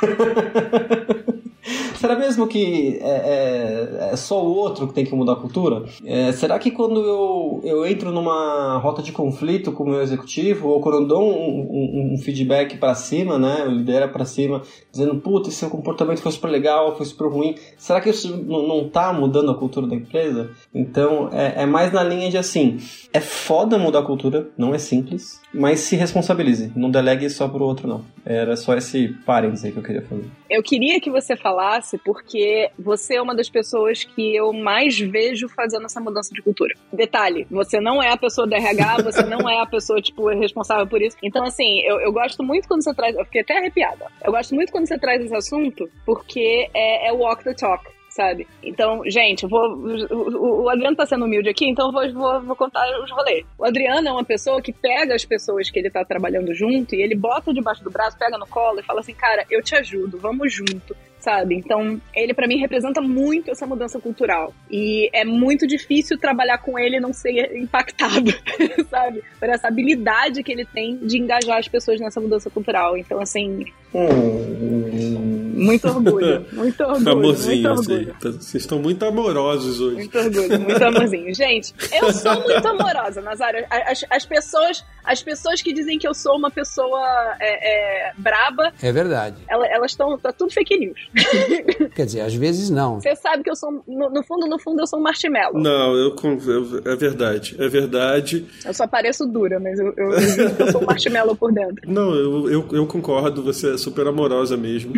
será mesmo que é, é, é, só o outro que tem que mudar a cultura? É, será que quando eu, eu entro numa rota de conflito com o meu executivo, ou quando eu dou um, um, um feedback para cima, né, eu lidero para cima, dizendo, puta, seu comportamento foi super legal, foi super ruim, será que isso não, não tá mudando a cultura da empresa? Então, é, é mais na linha de assim, é foda mudar a cultura, não é simples, mas se responsabilize, não delegue só pro outro, não. Era só esse parênteses aí que eu queria fazer. Eu queria que você falasse, porque você é uma das pessoas que eu mais vejo fazendo essa mudança de cultura. Detalhe, você não é a pessoa da RH, você não é a pessoa, tipo, responsável por isso. Então, assim, eu, eu gosto muito quando você traz. Eu fiquei até arrepiada. Eu gosto muito quando você traz esse assunto, porque é, é walk the talk sabe? Então, gente, vou. O, o Adriano tá sendo humilde aqui, então vou, vou, vou, contar os rolês. O Adriano é uma pessoa que pega as pessoas que ele tá trabalhando junto e ele bota debaixo do braço, pega no colo e fala assim: cara, eu te ajudo, vamos junto sabe? Então, ele para mim representa muito essa mudança cultural. E é muito difícil trabalhar com ele e não ser impactado, sabe? Por essa habilidade que ele tem de engajar as pessoas nessa mudança cultural. Então, assim. Hum. Muito orgulho, muito orgulho. Amorzinho, muito orgulho. Vocês estão muito amorosos hoje. Muito orgulho, muito amorzinho. Gente, eu sou muito amorosa, Nazário. As, as, pessoas, as pessoas que dizem que eu sou uma pessoa é, é, braba. É verdade. Elas estão. Tá tudo fake news. Quer dizer, às vezes não. Você sabe que eu sou. No, no, fundo, no fundo, eu sou um marshmallow. Não, eu, eu, é verdade. É verdade. Eu só pareço dura, mas eu, eu, eu sou um marshmallow por dentro. Não, eu, eu, eu concordo, você é super amorosa mesmo.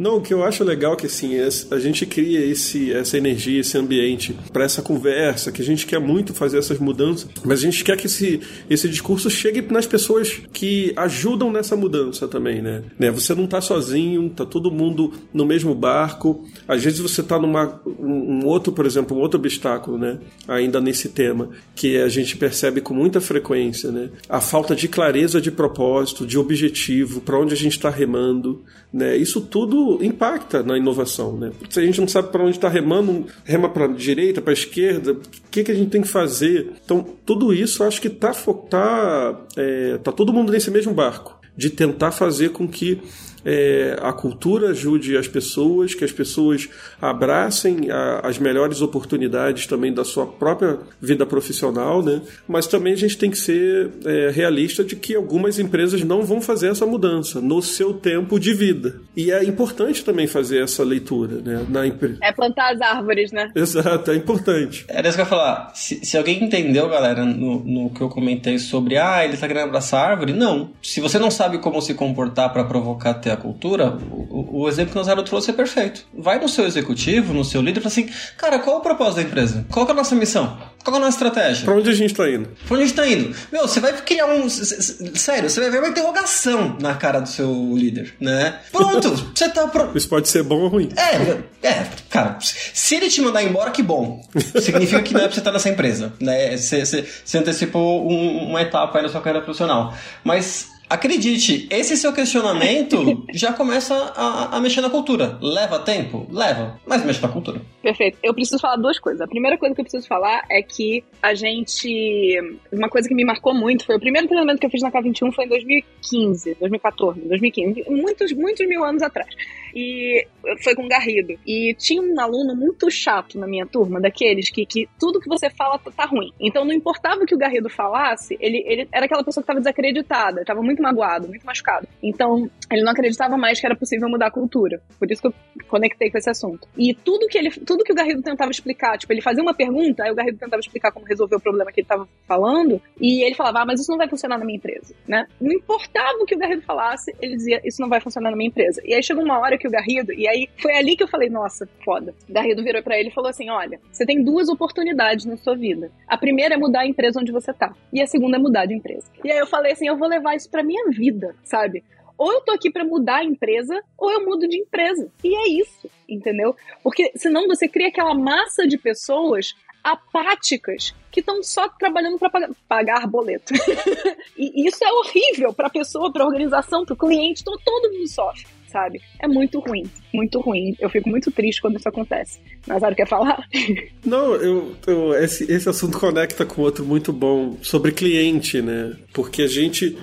Não, o que eu acho legal é que assim, é, a gente cria esse, essa energia, esse ambiente para essa conversa, que a gente quer muito fazer essas mudanças, mas a gente quer que esse, esse discurso chegue nas pessoas que ajudam nessa mudança também, né? né? Você não tá sozinho, tá todo mundo no mesmo barco. Às vezes você tá numa um outro, por exemplo, um outro obstáculo, né? Ainda nesse tema, que a gente percebe com muita frequência, né? A falta de clareza de propósito, de objetivo, para onde a gente está remando, né? Isso tudo impacta na inovação. Né? Se a gente não sabe para onde está remando, rema para a direita, para a esquerda, o que, que a gente tem que fazer? Então, tudo isso acho que está tá, é, tá todo mundo nesse mesmo barco de tentar fazer com que é, a cultura ajude as pessoas, que as pessoas abracem a, as melhores oportunidades também da sua própria vida profissional, né? Mas também a gente tem que ser é, realista de que algumas empresas não vão fazer essa mudança no seu tempo de vida. E é importante também fazer essa leitura, né? Na empresa. É plantar as árvores, né? Exato, é importante. Era isso que eu ia falar. Se, se alguém entendeu, galera, no, no que eu comentei sobre, ah, ele tá querendo abraçar a árvore, não. Se você não sabe como se comportar para provocar ter a cultura, o, o exemplo que o Nazaro trouxe é perfeito. Vai no seu executivo, no seu líder, e fala assim: cara, qual é o propósito da empresa? Qual é a nossa missão? Qual é a nossa estratégia? Pra onde a gente tá indo? Pra onde a gente tá indo? Meu, você vai criar um. Sério, você vai ver uma interrogação na cara do seu líder, né? Pronto, você tá. Pro... Isso pode ser bom ou ruim. É, é, cara, se ele te mandar embora, que bom. Significa que não é pra você estar nessa empresa, né? Você, você, você antecipou um, uma etapa aí na sua carreira profissional. Mas Acredite, esse seu questionamento já começa a, a, mexer na cultura. Leva tempo? Leva, mas mexe na cultura. Perfeito. Eu preciso falar duas coisas. A primeira coisa que eu preciso falar é que a gente. Uma coisa que me marcou muito foi o primeiro treinamento que eu fiz na K21 foi em 2015, 2014, 2015, muitos, muitos mil anos atrás e foi com Garrido. E tinha um aluno muito chato na minha turma, daqueles que, que tudo que você fala tá, tá ruim. Então não importava o que o Garrido falasse, ele, ele era aquela pessoa que estava desacreditada, estava muito magoado, muito machucado. Então ele não acreditava mais que era possível mudar a cultura. Por isso que eu conectei com esse assunto. E tudo que ele, tudo que o Garrido tentava explicar, tipo, ele fazia uma pergunta, aí o Garrido tentava explicar como resolver o problema que ele estava falando, e ele falava, ah, mas isso não vai funcionar na minha empresa, né? Não importava o que o Garrido falasse, ele dizia, isso não vai funcionar na minha empresa. E aí chegou uma hora que o Garrido, e aí foi ali que eu falei, nossa, foda. O Garrido virou para ele e falou assim: olha, você tem duas oportunidades na sua vida. A primeira é mudar a empresa onde você tá, e a segunda é mudar de empresa. E aí eu falei assim: eu vou levar isso pra minha vida, sabe? ou eu tô aqui para mudar a empresa, ou eu mudo de empresa. E é isso, entendeu? Porque senão você cria aquela massa de pessoas apáticas que estão só trabalhando para pagar, pagar boleto. e isso é horrível para a pessoa, para a organização, para o cliente, então todo mundo sofre sabe? É muito ruim, muito ruim. Eu fico muito triste quando isso acontece. Nazário quer falar? Não, eu, eu esse, esse assunto conecta com outro muito bom sobre cliente, né? Porque a gente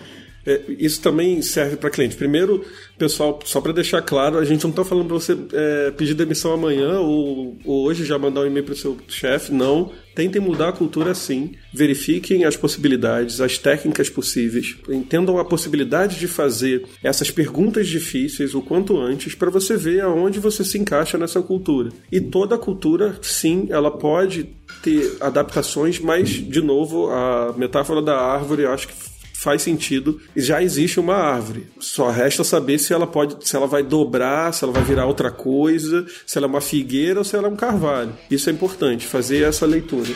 é, isso também serve para cliente. Primeiro, pessoal, só para deixar claro, a gente não está falando para você é, pedir demissão amanhã ou, ou hoje já mandar um e-mail para o seu chefe. Não. Tentem mudar a cultura sim. Verifiquem as possibilidades, as técnicas possíveis. Entendam a possibilidade de fazer essas perguntas difíceis o quanto antes para você ver aonde você se encaixa nessa cultura. E toda cultura, sim, ela pode ter adaptações, mas, de novo, a metáfora da árvore acho que faz sentido. Já existe uma árvore. Só resta saber se ela pode, se ela vai dobrar, se ela vai virar outra coisa, se ela é uma figueira ou se ela é um carvalho. Isso é importante, fazer essa leitura.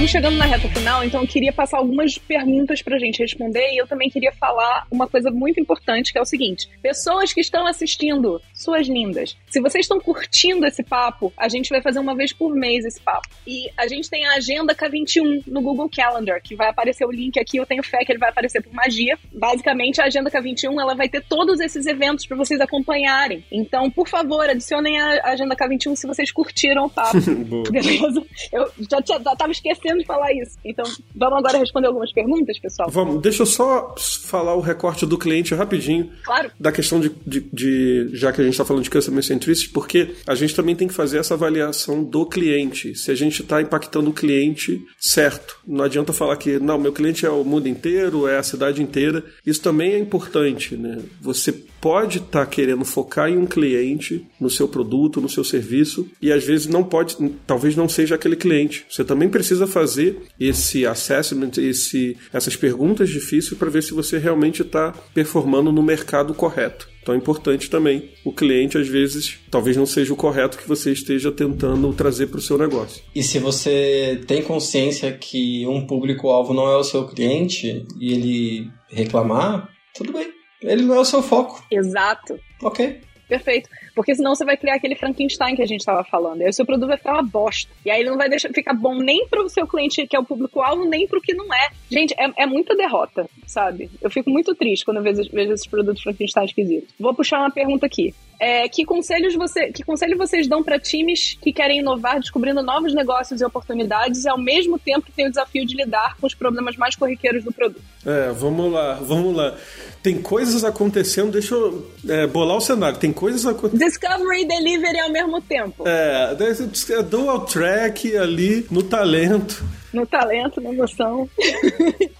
Estamos chegando na reta final, então eu queria passar algumas perguntas pra gente responder e eu também queria falar uma coisa muito importante, que é o seguinte: pessoas que estão assistindo, suas lindas, se vocês estão curtindo esse papo, a gente vai fazer uma vez por mês esse papo. E a gente tem a agenda K21 no Google Calendar, que vai aparecer o link aqui, eu tenho fé que ele vai aparecer por magia. Basicamente, a agenda K21 ela vai ter todos esses eventos para vocês acompanharem. Então, por favor, adicionem a agenda K21 se vocês curtiram o papo. Beleza? Eu já, já tava esquecendo de falar isso. Então, vamos agora responder algumas perguntas, pessoal? Vamos, deixa eu só falar o recorte do cliente rapidinho. Claro. Da questão de, de, de já que a gente está falando de Customer Centricity, porque a gente também tem que fazer essa avaliação do cliente. Se a gente está impactando o cliente certo. Não adianta falar que, não, meu cliente é o mundo inteiro, é a cidade inteira. Isso também é importante, né? Você pode estar tá querendo focar em um cliente, no seu produto, no seu serviço, e às vezes não pode, talvez não seja aquele cliente. Você também precisa fazer esse assessment, esse, essas perguntas difíceis para ver se você realmente está performando no mercado correto. Então é importante também. O cliente, às vezes, talvez não seja o correto que você esteja tentando trazer para o seu negócio. E se você tem consciência que um público-alvo não é o seu cliente e ele reclamar, tudo bem. Ele não é o seu foco. Exato. Ok. Perfeito. Porque senão você vai criar aquele Frankenstein que a gente estava falando. E aí o seu produto vai ficar uma bosta. E aí ele não vai deixar ficar bom nem para o seu cliente, que é o público-alvo, nem para o que não é. Gente, é, é muita derrota, sabe? Eu fico muito triste quando eu vejo, vejo esses produtos Frankenstein esquisitos. Vou puxar uma pergunta aqui. É, que conselhos você, que conselho vocês dão para times que querem inovar, descobrindo novos negócios e oportunidades, e ao mesmo tempo que tem o desafio de lidar com os problemas mais corriqueiros do produto? É, vamos lá, vamos lá. Tem coisas acontecendo, deixa eu é, bolar o cenário. Tem coisas acontecendo. Discovery e delivery ao mesmo tempo. É, é dual track ali no talento no talento, na emoção.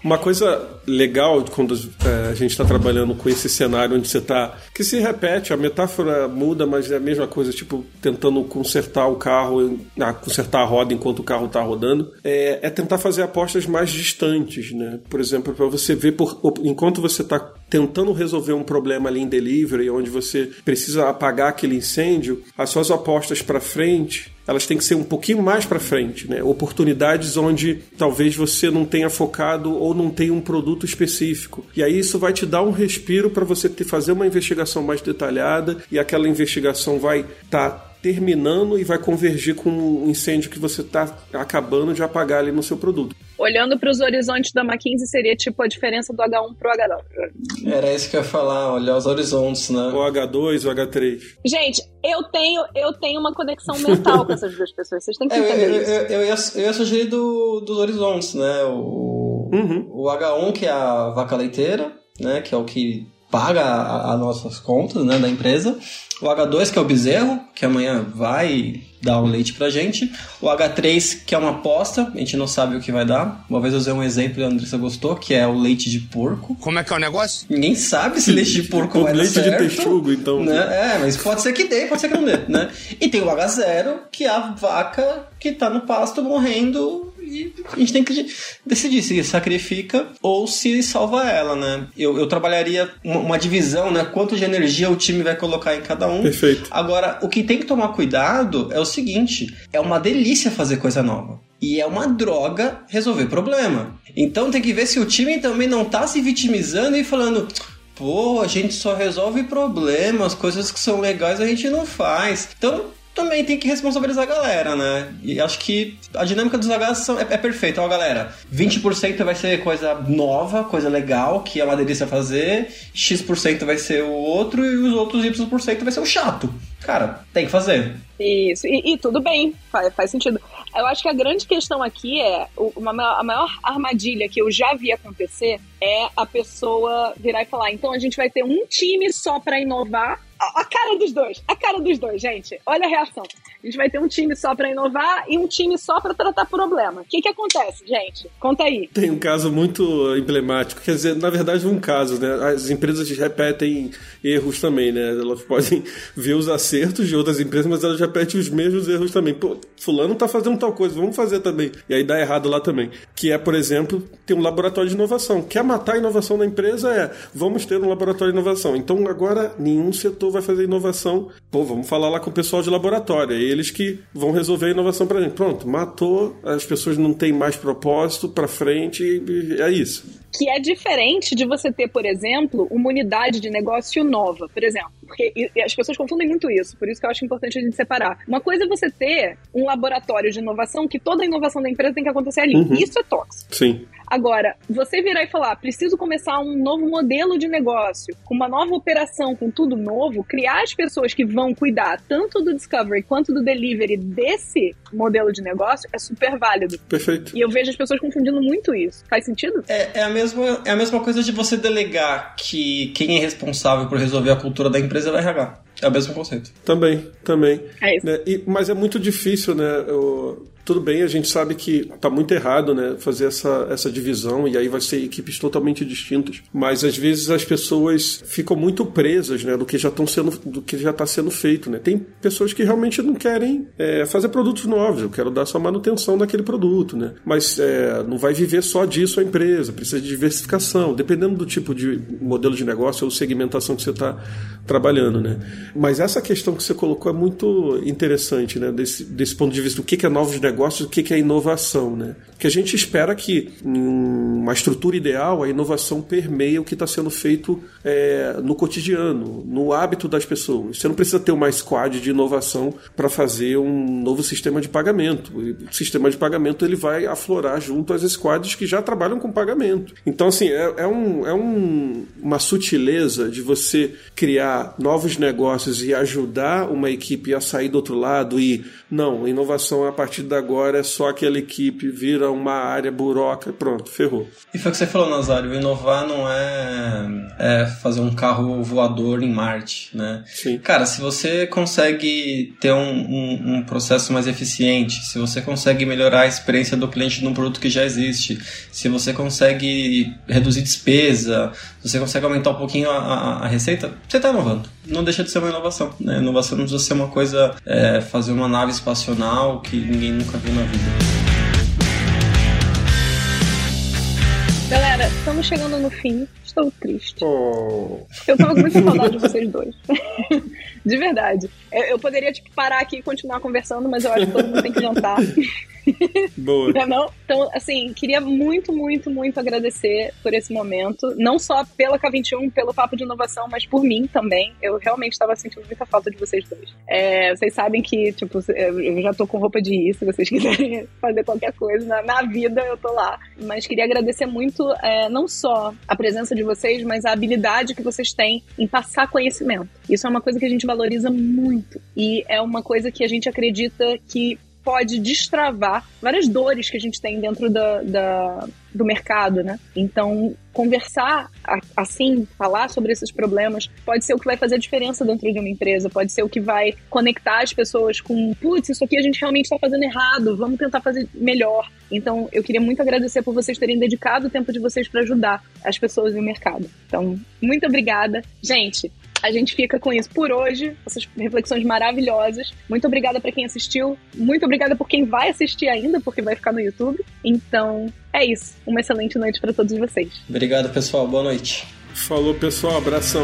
Uma coisa legal quando é, a gente está trabalhando com esse cenário onde você está. que se repete, a metáfora muda, mas é a mesma coisa, tipo, tentando consertar o carro, ah, consertar a roda enquanto o carro está rodando, é, é, tentar fazer apostas mais distantes, né? Por exemplo, para você ver, por, enquanto você está tentando resolver um problema ali em delivery, onde você precisa apagar aquele incêndio, as suas apostas para frente elas têm que ser um pouquinho mais para frente, né? Oportunidades onde talvez você não tenha focado ou não tenha um produto específico. E aí isso vai te dar um respiro para você ter, fazer uma investigação mais detalhada e aquela investigação vai estar tá terminando e vai convergir com o incêndio que você está acabando de apagar ali no seu produto. Olhando para os horizontes da McKinsey, seria tipo a diferença do H1 para o H2. Era isso que eu ia falar, olhar os horizontes, né? O H2 o H3. Gente, eu tenho, eu tenho uma conexão mental com essas duas pessoas, vocês têm que é, entender eu, isso. Eu, eu, ia, eu ia sugerir do, dos horizontes, né? O, uhum. o H1, que é a vaca leiteira, né? Que é o que paga as nossas contas né, da empresa. O H2, que é o bezerro, que amanhã vai dar o leite pra gente. O H3, que é uma aposta, a gente não sabe o que vai dar. Uma vez eu usei um exemplo e a Andressa gostou, que é o leite de porco. Como é que é o negócio? Ninguém sabe se leite de porco vai dar leite certo. de texugo, então. Né? É, mas pode ser que dê, pode ser que não dê, né? E tem o H0, que é a vaca que tá no pasto morrendo e a gente tem que decidir se sacrifica ou se salva ela, né? Eu, eu trabalharia uma, uma, divisão, né? Quanto de energia o time vai colocar em cada um. Perfeito. Agora, o que tem que tomar cuidado é o seguinte: é uma delícia fazer coisa nova. E é uma droga resolver problema. Então tem que ver se o time também não tá se vitimizando e falando pô, a gente só resolve problemas, coisas que são legais a gente não faz. Então, também tem que responsabilizar a galera, né? E acho que a dinâmica dos Hs são, é, é perfeita. Ó, galera, 20% vai ser coisa nova, coisa legal, que é uma delícia fazer, X% vai ser o outro e os outros Y% vai ser o chato. Cara, tem que fazer. Isso, e, e tudo bem, faz, faz sentido. Eu acho que a grande questão aqui é, uma, a maior armadilha que eu já vi acontecer é a pessoa virar e falar, então a gente vai ter um time só para inovar a cara dos dois, a cara dos dois, gente. Olha a reação. A gente vai ter um time só para inovar e um time só para tratar problema. O que que acontece, gente? Conta aí. Tem um caso muito emblemático, quer dizer, na verdade um caso, né? As empresas repetem erros também, né? Elas podem ver os acertos de outras empresas, mas elas repetem os mesmos erros também. Pô, fulano tá fazendo tal coisa, vamos fazer também. E aí dá errado lá também. Que é, por exemplo, ter um laboratório de inovação. Quer matar a inovação da empresa é, vamos ter um laboratório de inovação. Então agora nenhum setor vai fazer inovação. Pô, vamos falar lá com o pessoal de laboratório. Aí eles que vão resolver a inovação para gente. Pronto, matou, as pessoas não têm mais propósito para frente, e é isso que é diferente de você ter, por exemplo, uma unidade de negócio nova, por exemplo. Porque as pessoas confundem muito isso, por isso que eu acho importante a gente separar. Uma coisa é você ter um laboratório de inovação que toda a inovação da empresa tem que acontecer ali. Uhum. Isso é tóxico. Sim. Agora, você virar e falar, preciso começar um novo modelo de negócio, com uma nova operação, com tudo novo, criar as pessoas que vão cuidar tanto do discovery quanto do delivery desse modelo de negócio é super válido. Perfeito. E eu vejo as pessoas confundindo muito isso. Faz sentido? É, é, a, mesma, é a mesma coisa de você delegar que quem é responsável por resolver a cultura da empresa é o RH. É o mesmo conceito. Também, também. É isso. Né? E, mas é muito difícil, né? Eu, tudo bem, a gente sabe que está muito errado, né, fazer essa, essa divisão e aí vai ser equipes totalmente distintas. Mas às vezes as pessoas ficam muito presas, né, do que já estão sendo, do que já está sendo feito, né. Tem pessoas que realmente não querem é, fazer produtos novos. Eu quero dar só manutenção daquele produto, né. Mas é, não vai viver só disso a empresa. Precisa de diversificação, dependendo do tipo de modelo de negócio ou segmentação que você está trabalhando, né. Mas essa questão que você colocou é muito interessante, né, desse, desse ponto de vista do que é novos negócios o que é inovação, né? Que a gente espera que, em uma estrutura ideal, a inovação permeie o que está sendo feito é, no cotidiano, no hábito das pessoas. Você não precisa ter uma squad de inovação para fazer um novo sistema de pagamento. O sistema de pagamento ele vai aflorar junto às squads que já trabalham com pagamento. Então, assim, é, é, um, é um, uma sutileza de você criar novos negócios e ajudar uma equipe a sair do outro lado e, não, inovação a partir da agora é só aquela equipe, vira uma área buroca, pronto, ferrou. E foi o que você falou, Nazário, inovar não é, é fazer um carro voador em Marte, né? Sim. Cara, se você consegue ter um, um, um processo mais eficiente, se você consegue melhorar a experiência do cliente num produto que já existe, se você consegue reduzir despesa, se você consegue aumentar um pouquinho a, a, a receita, você está inovando. Não deixa de ser uma inovação. Né? Inovação não precisa ser uma coisa, é, fazer uma nave espacional que ninguém nunca viu na vida. Galera, estamos chegando no fim. Estou triste. Oh. Eu tava com muita saudade de vocês dois. de verdade. Eu, poderia, tipo, parar aqui e continuar conversando, mas eu acho que todo mundo tem que jantar. Boa. É não? Então, assim, queria muito, muito, muito agradecer por esse momento. Não só pela K21, pelo Papo de Inovação, mas por mim também. Eu realmente estava sentindo muita falta de vocês dois. É, vocês sabem que, tipo, eu já tô com roupa de ir, se vocês quiserem fazer qualquer coisa. Na, na vida, eu tô lá. Mas queria agradecer muito, é, não só a presença de vocês, mas a habilidade que vocês têm em passar conhecimento. Isso é uma coisa que a gente valoriza muito. E é uma coisa que a gente acredita que pode destravar várias dores que a gente tem dentro da, da do mercado, né? Então, conversar assim, falar sobre esses problemas, pode ser o que vai fazer a diferença dentro de uma empresa, pode ser o que vai conectar as pessoas com, putz, isso aqui a gente realmente está fazendo errado, vamos tentar fazer melhor. Então, eu queria muito agradecer por vocês terem dedicado o tempo de vocês para ajudar as pessoas no mercado. Então, muito obrigada. Gente, a gente fica com isso por hoje, essas reflexões maravilhosas. Muito obrigada para quem assistiu, muito obrigada por quem vai assistir ainda, porque vai ficar no YouTube. Então, é isso. Uma excelente noite para todos vocês. Obrigado, pessoal. Boa noite. Falou, pessoal. Abração.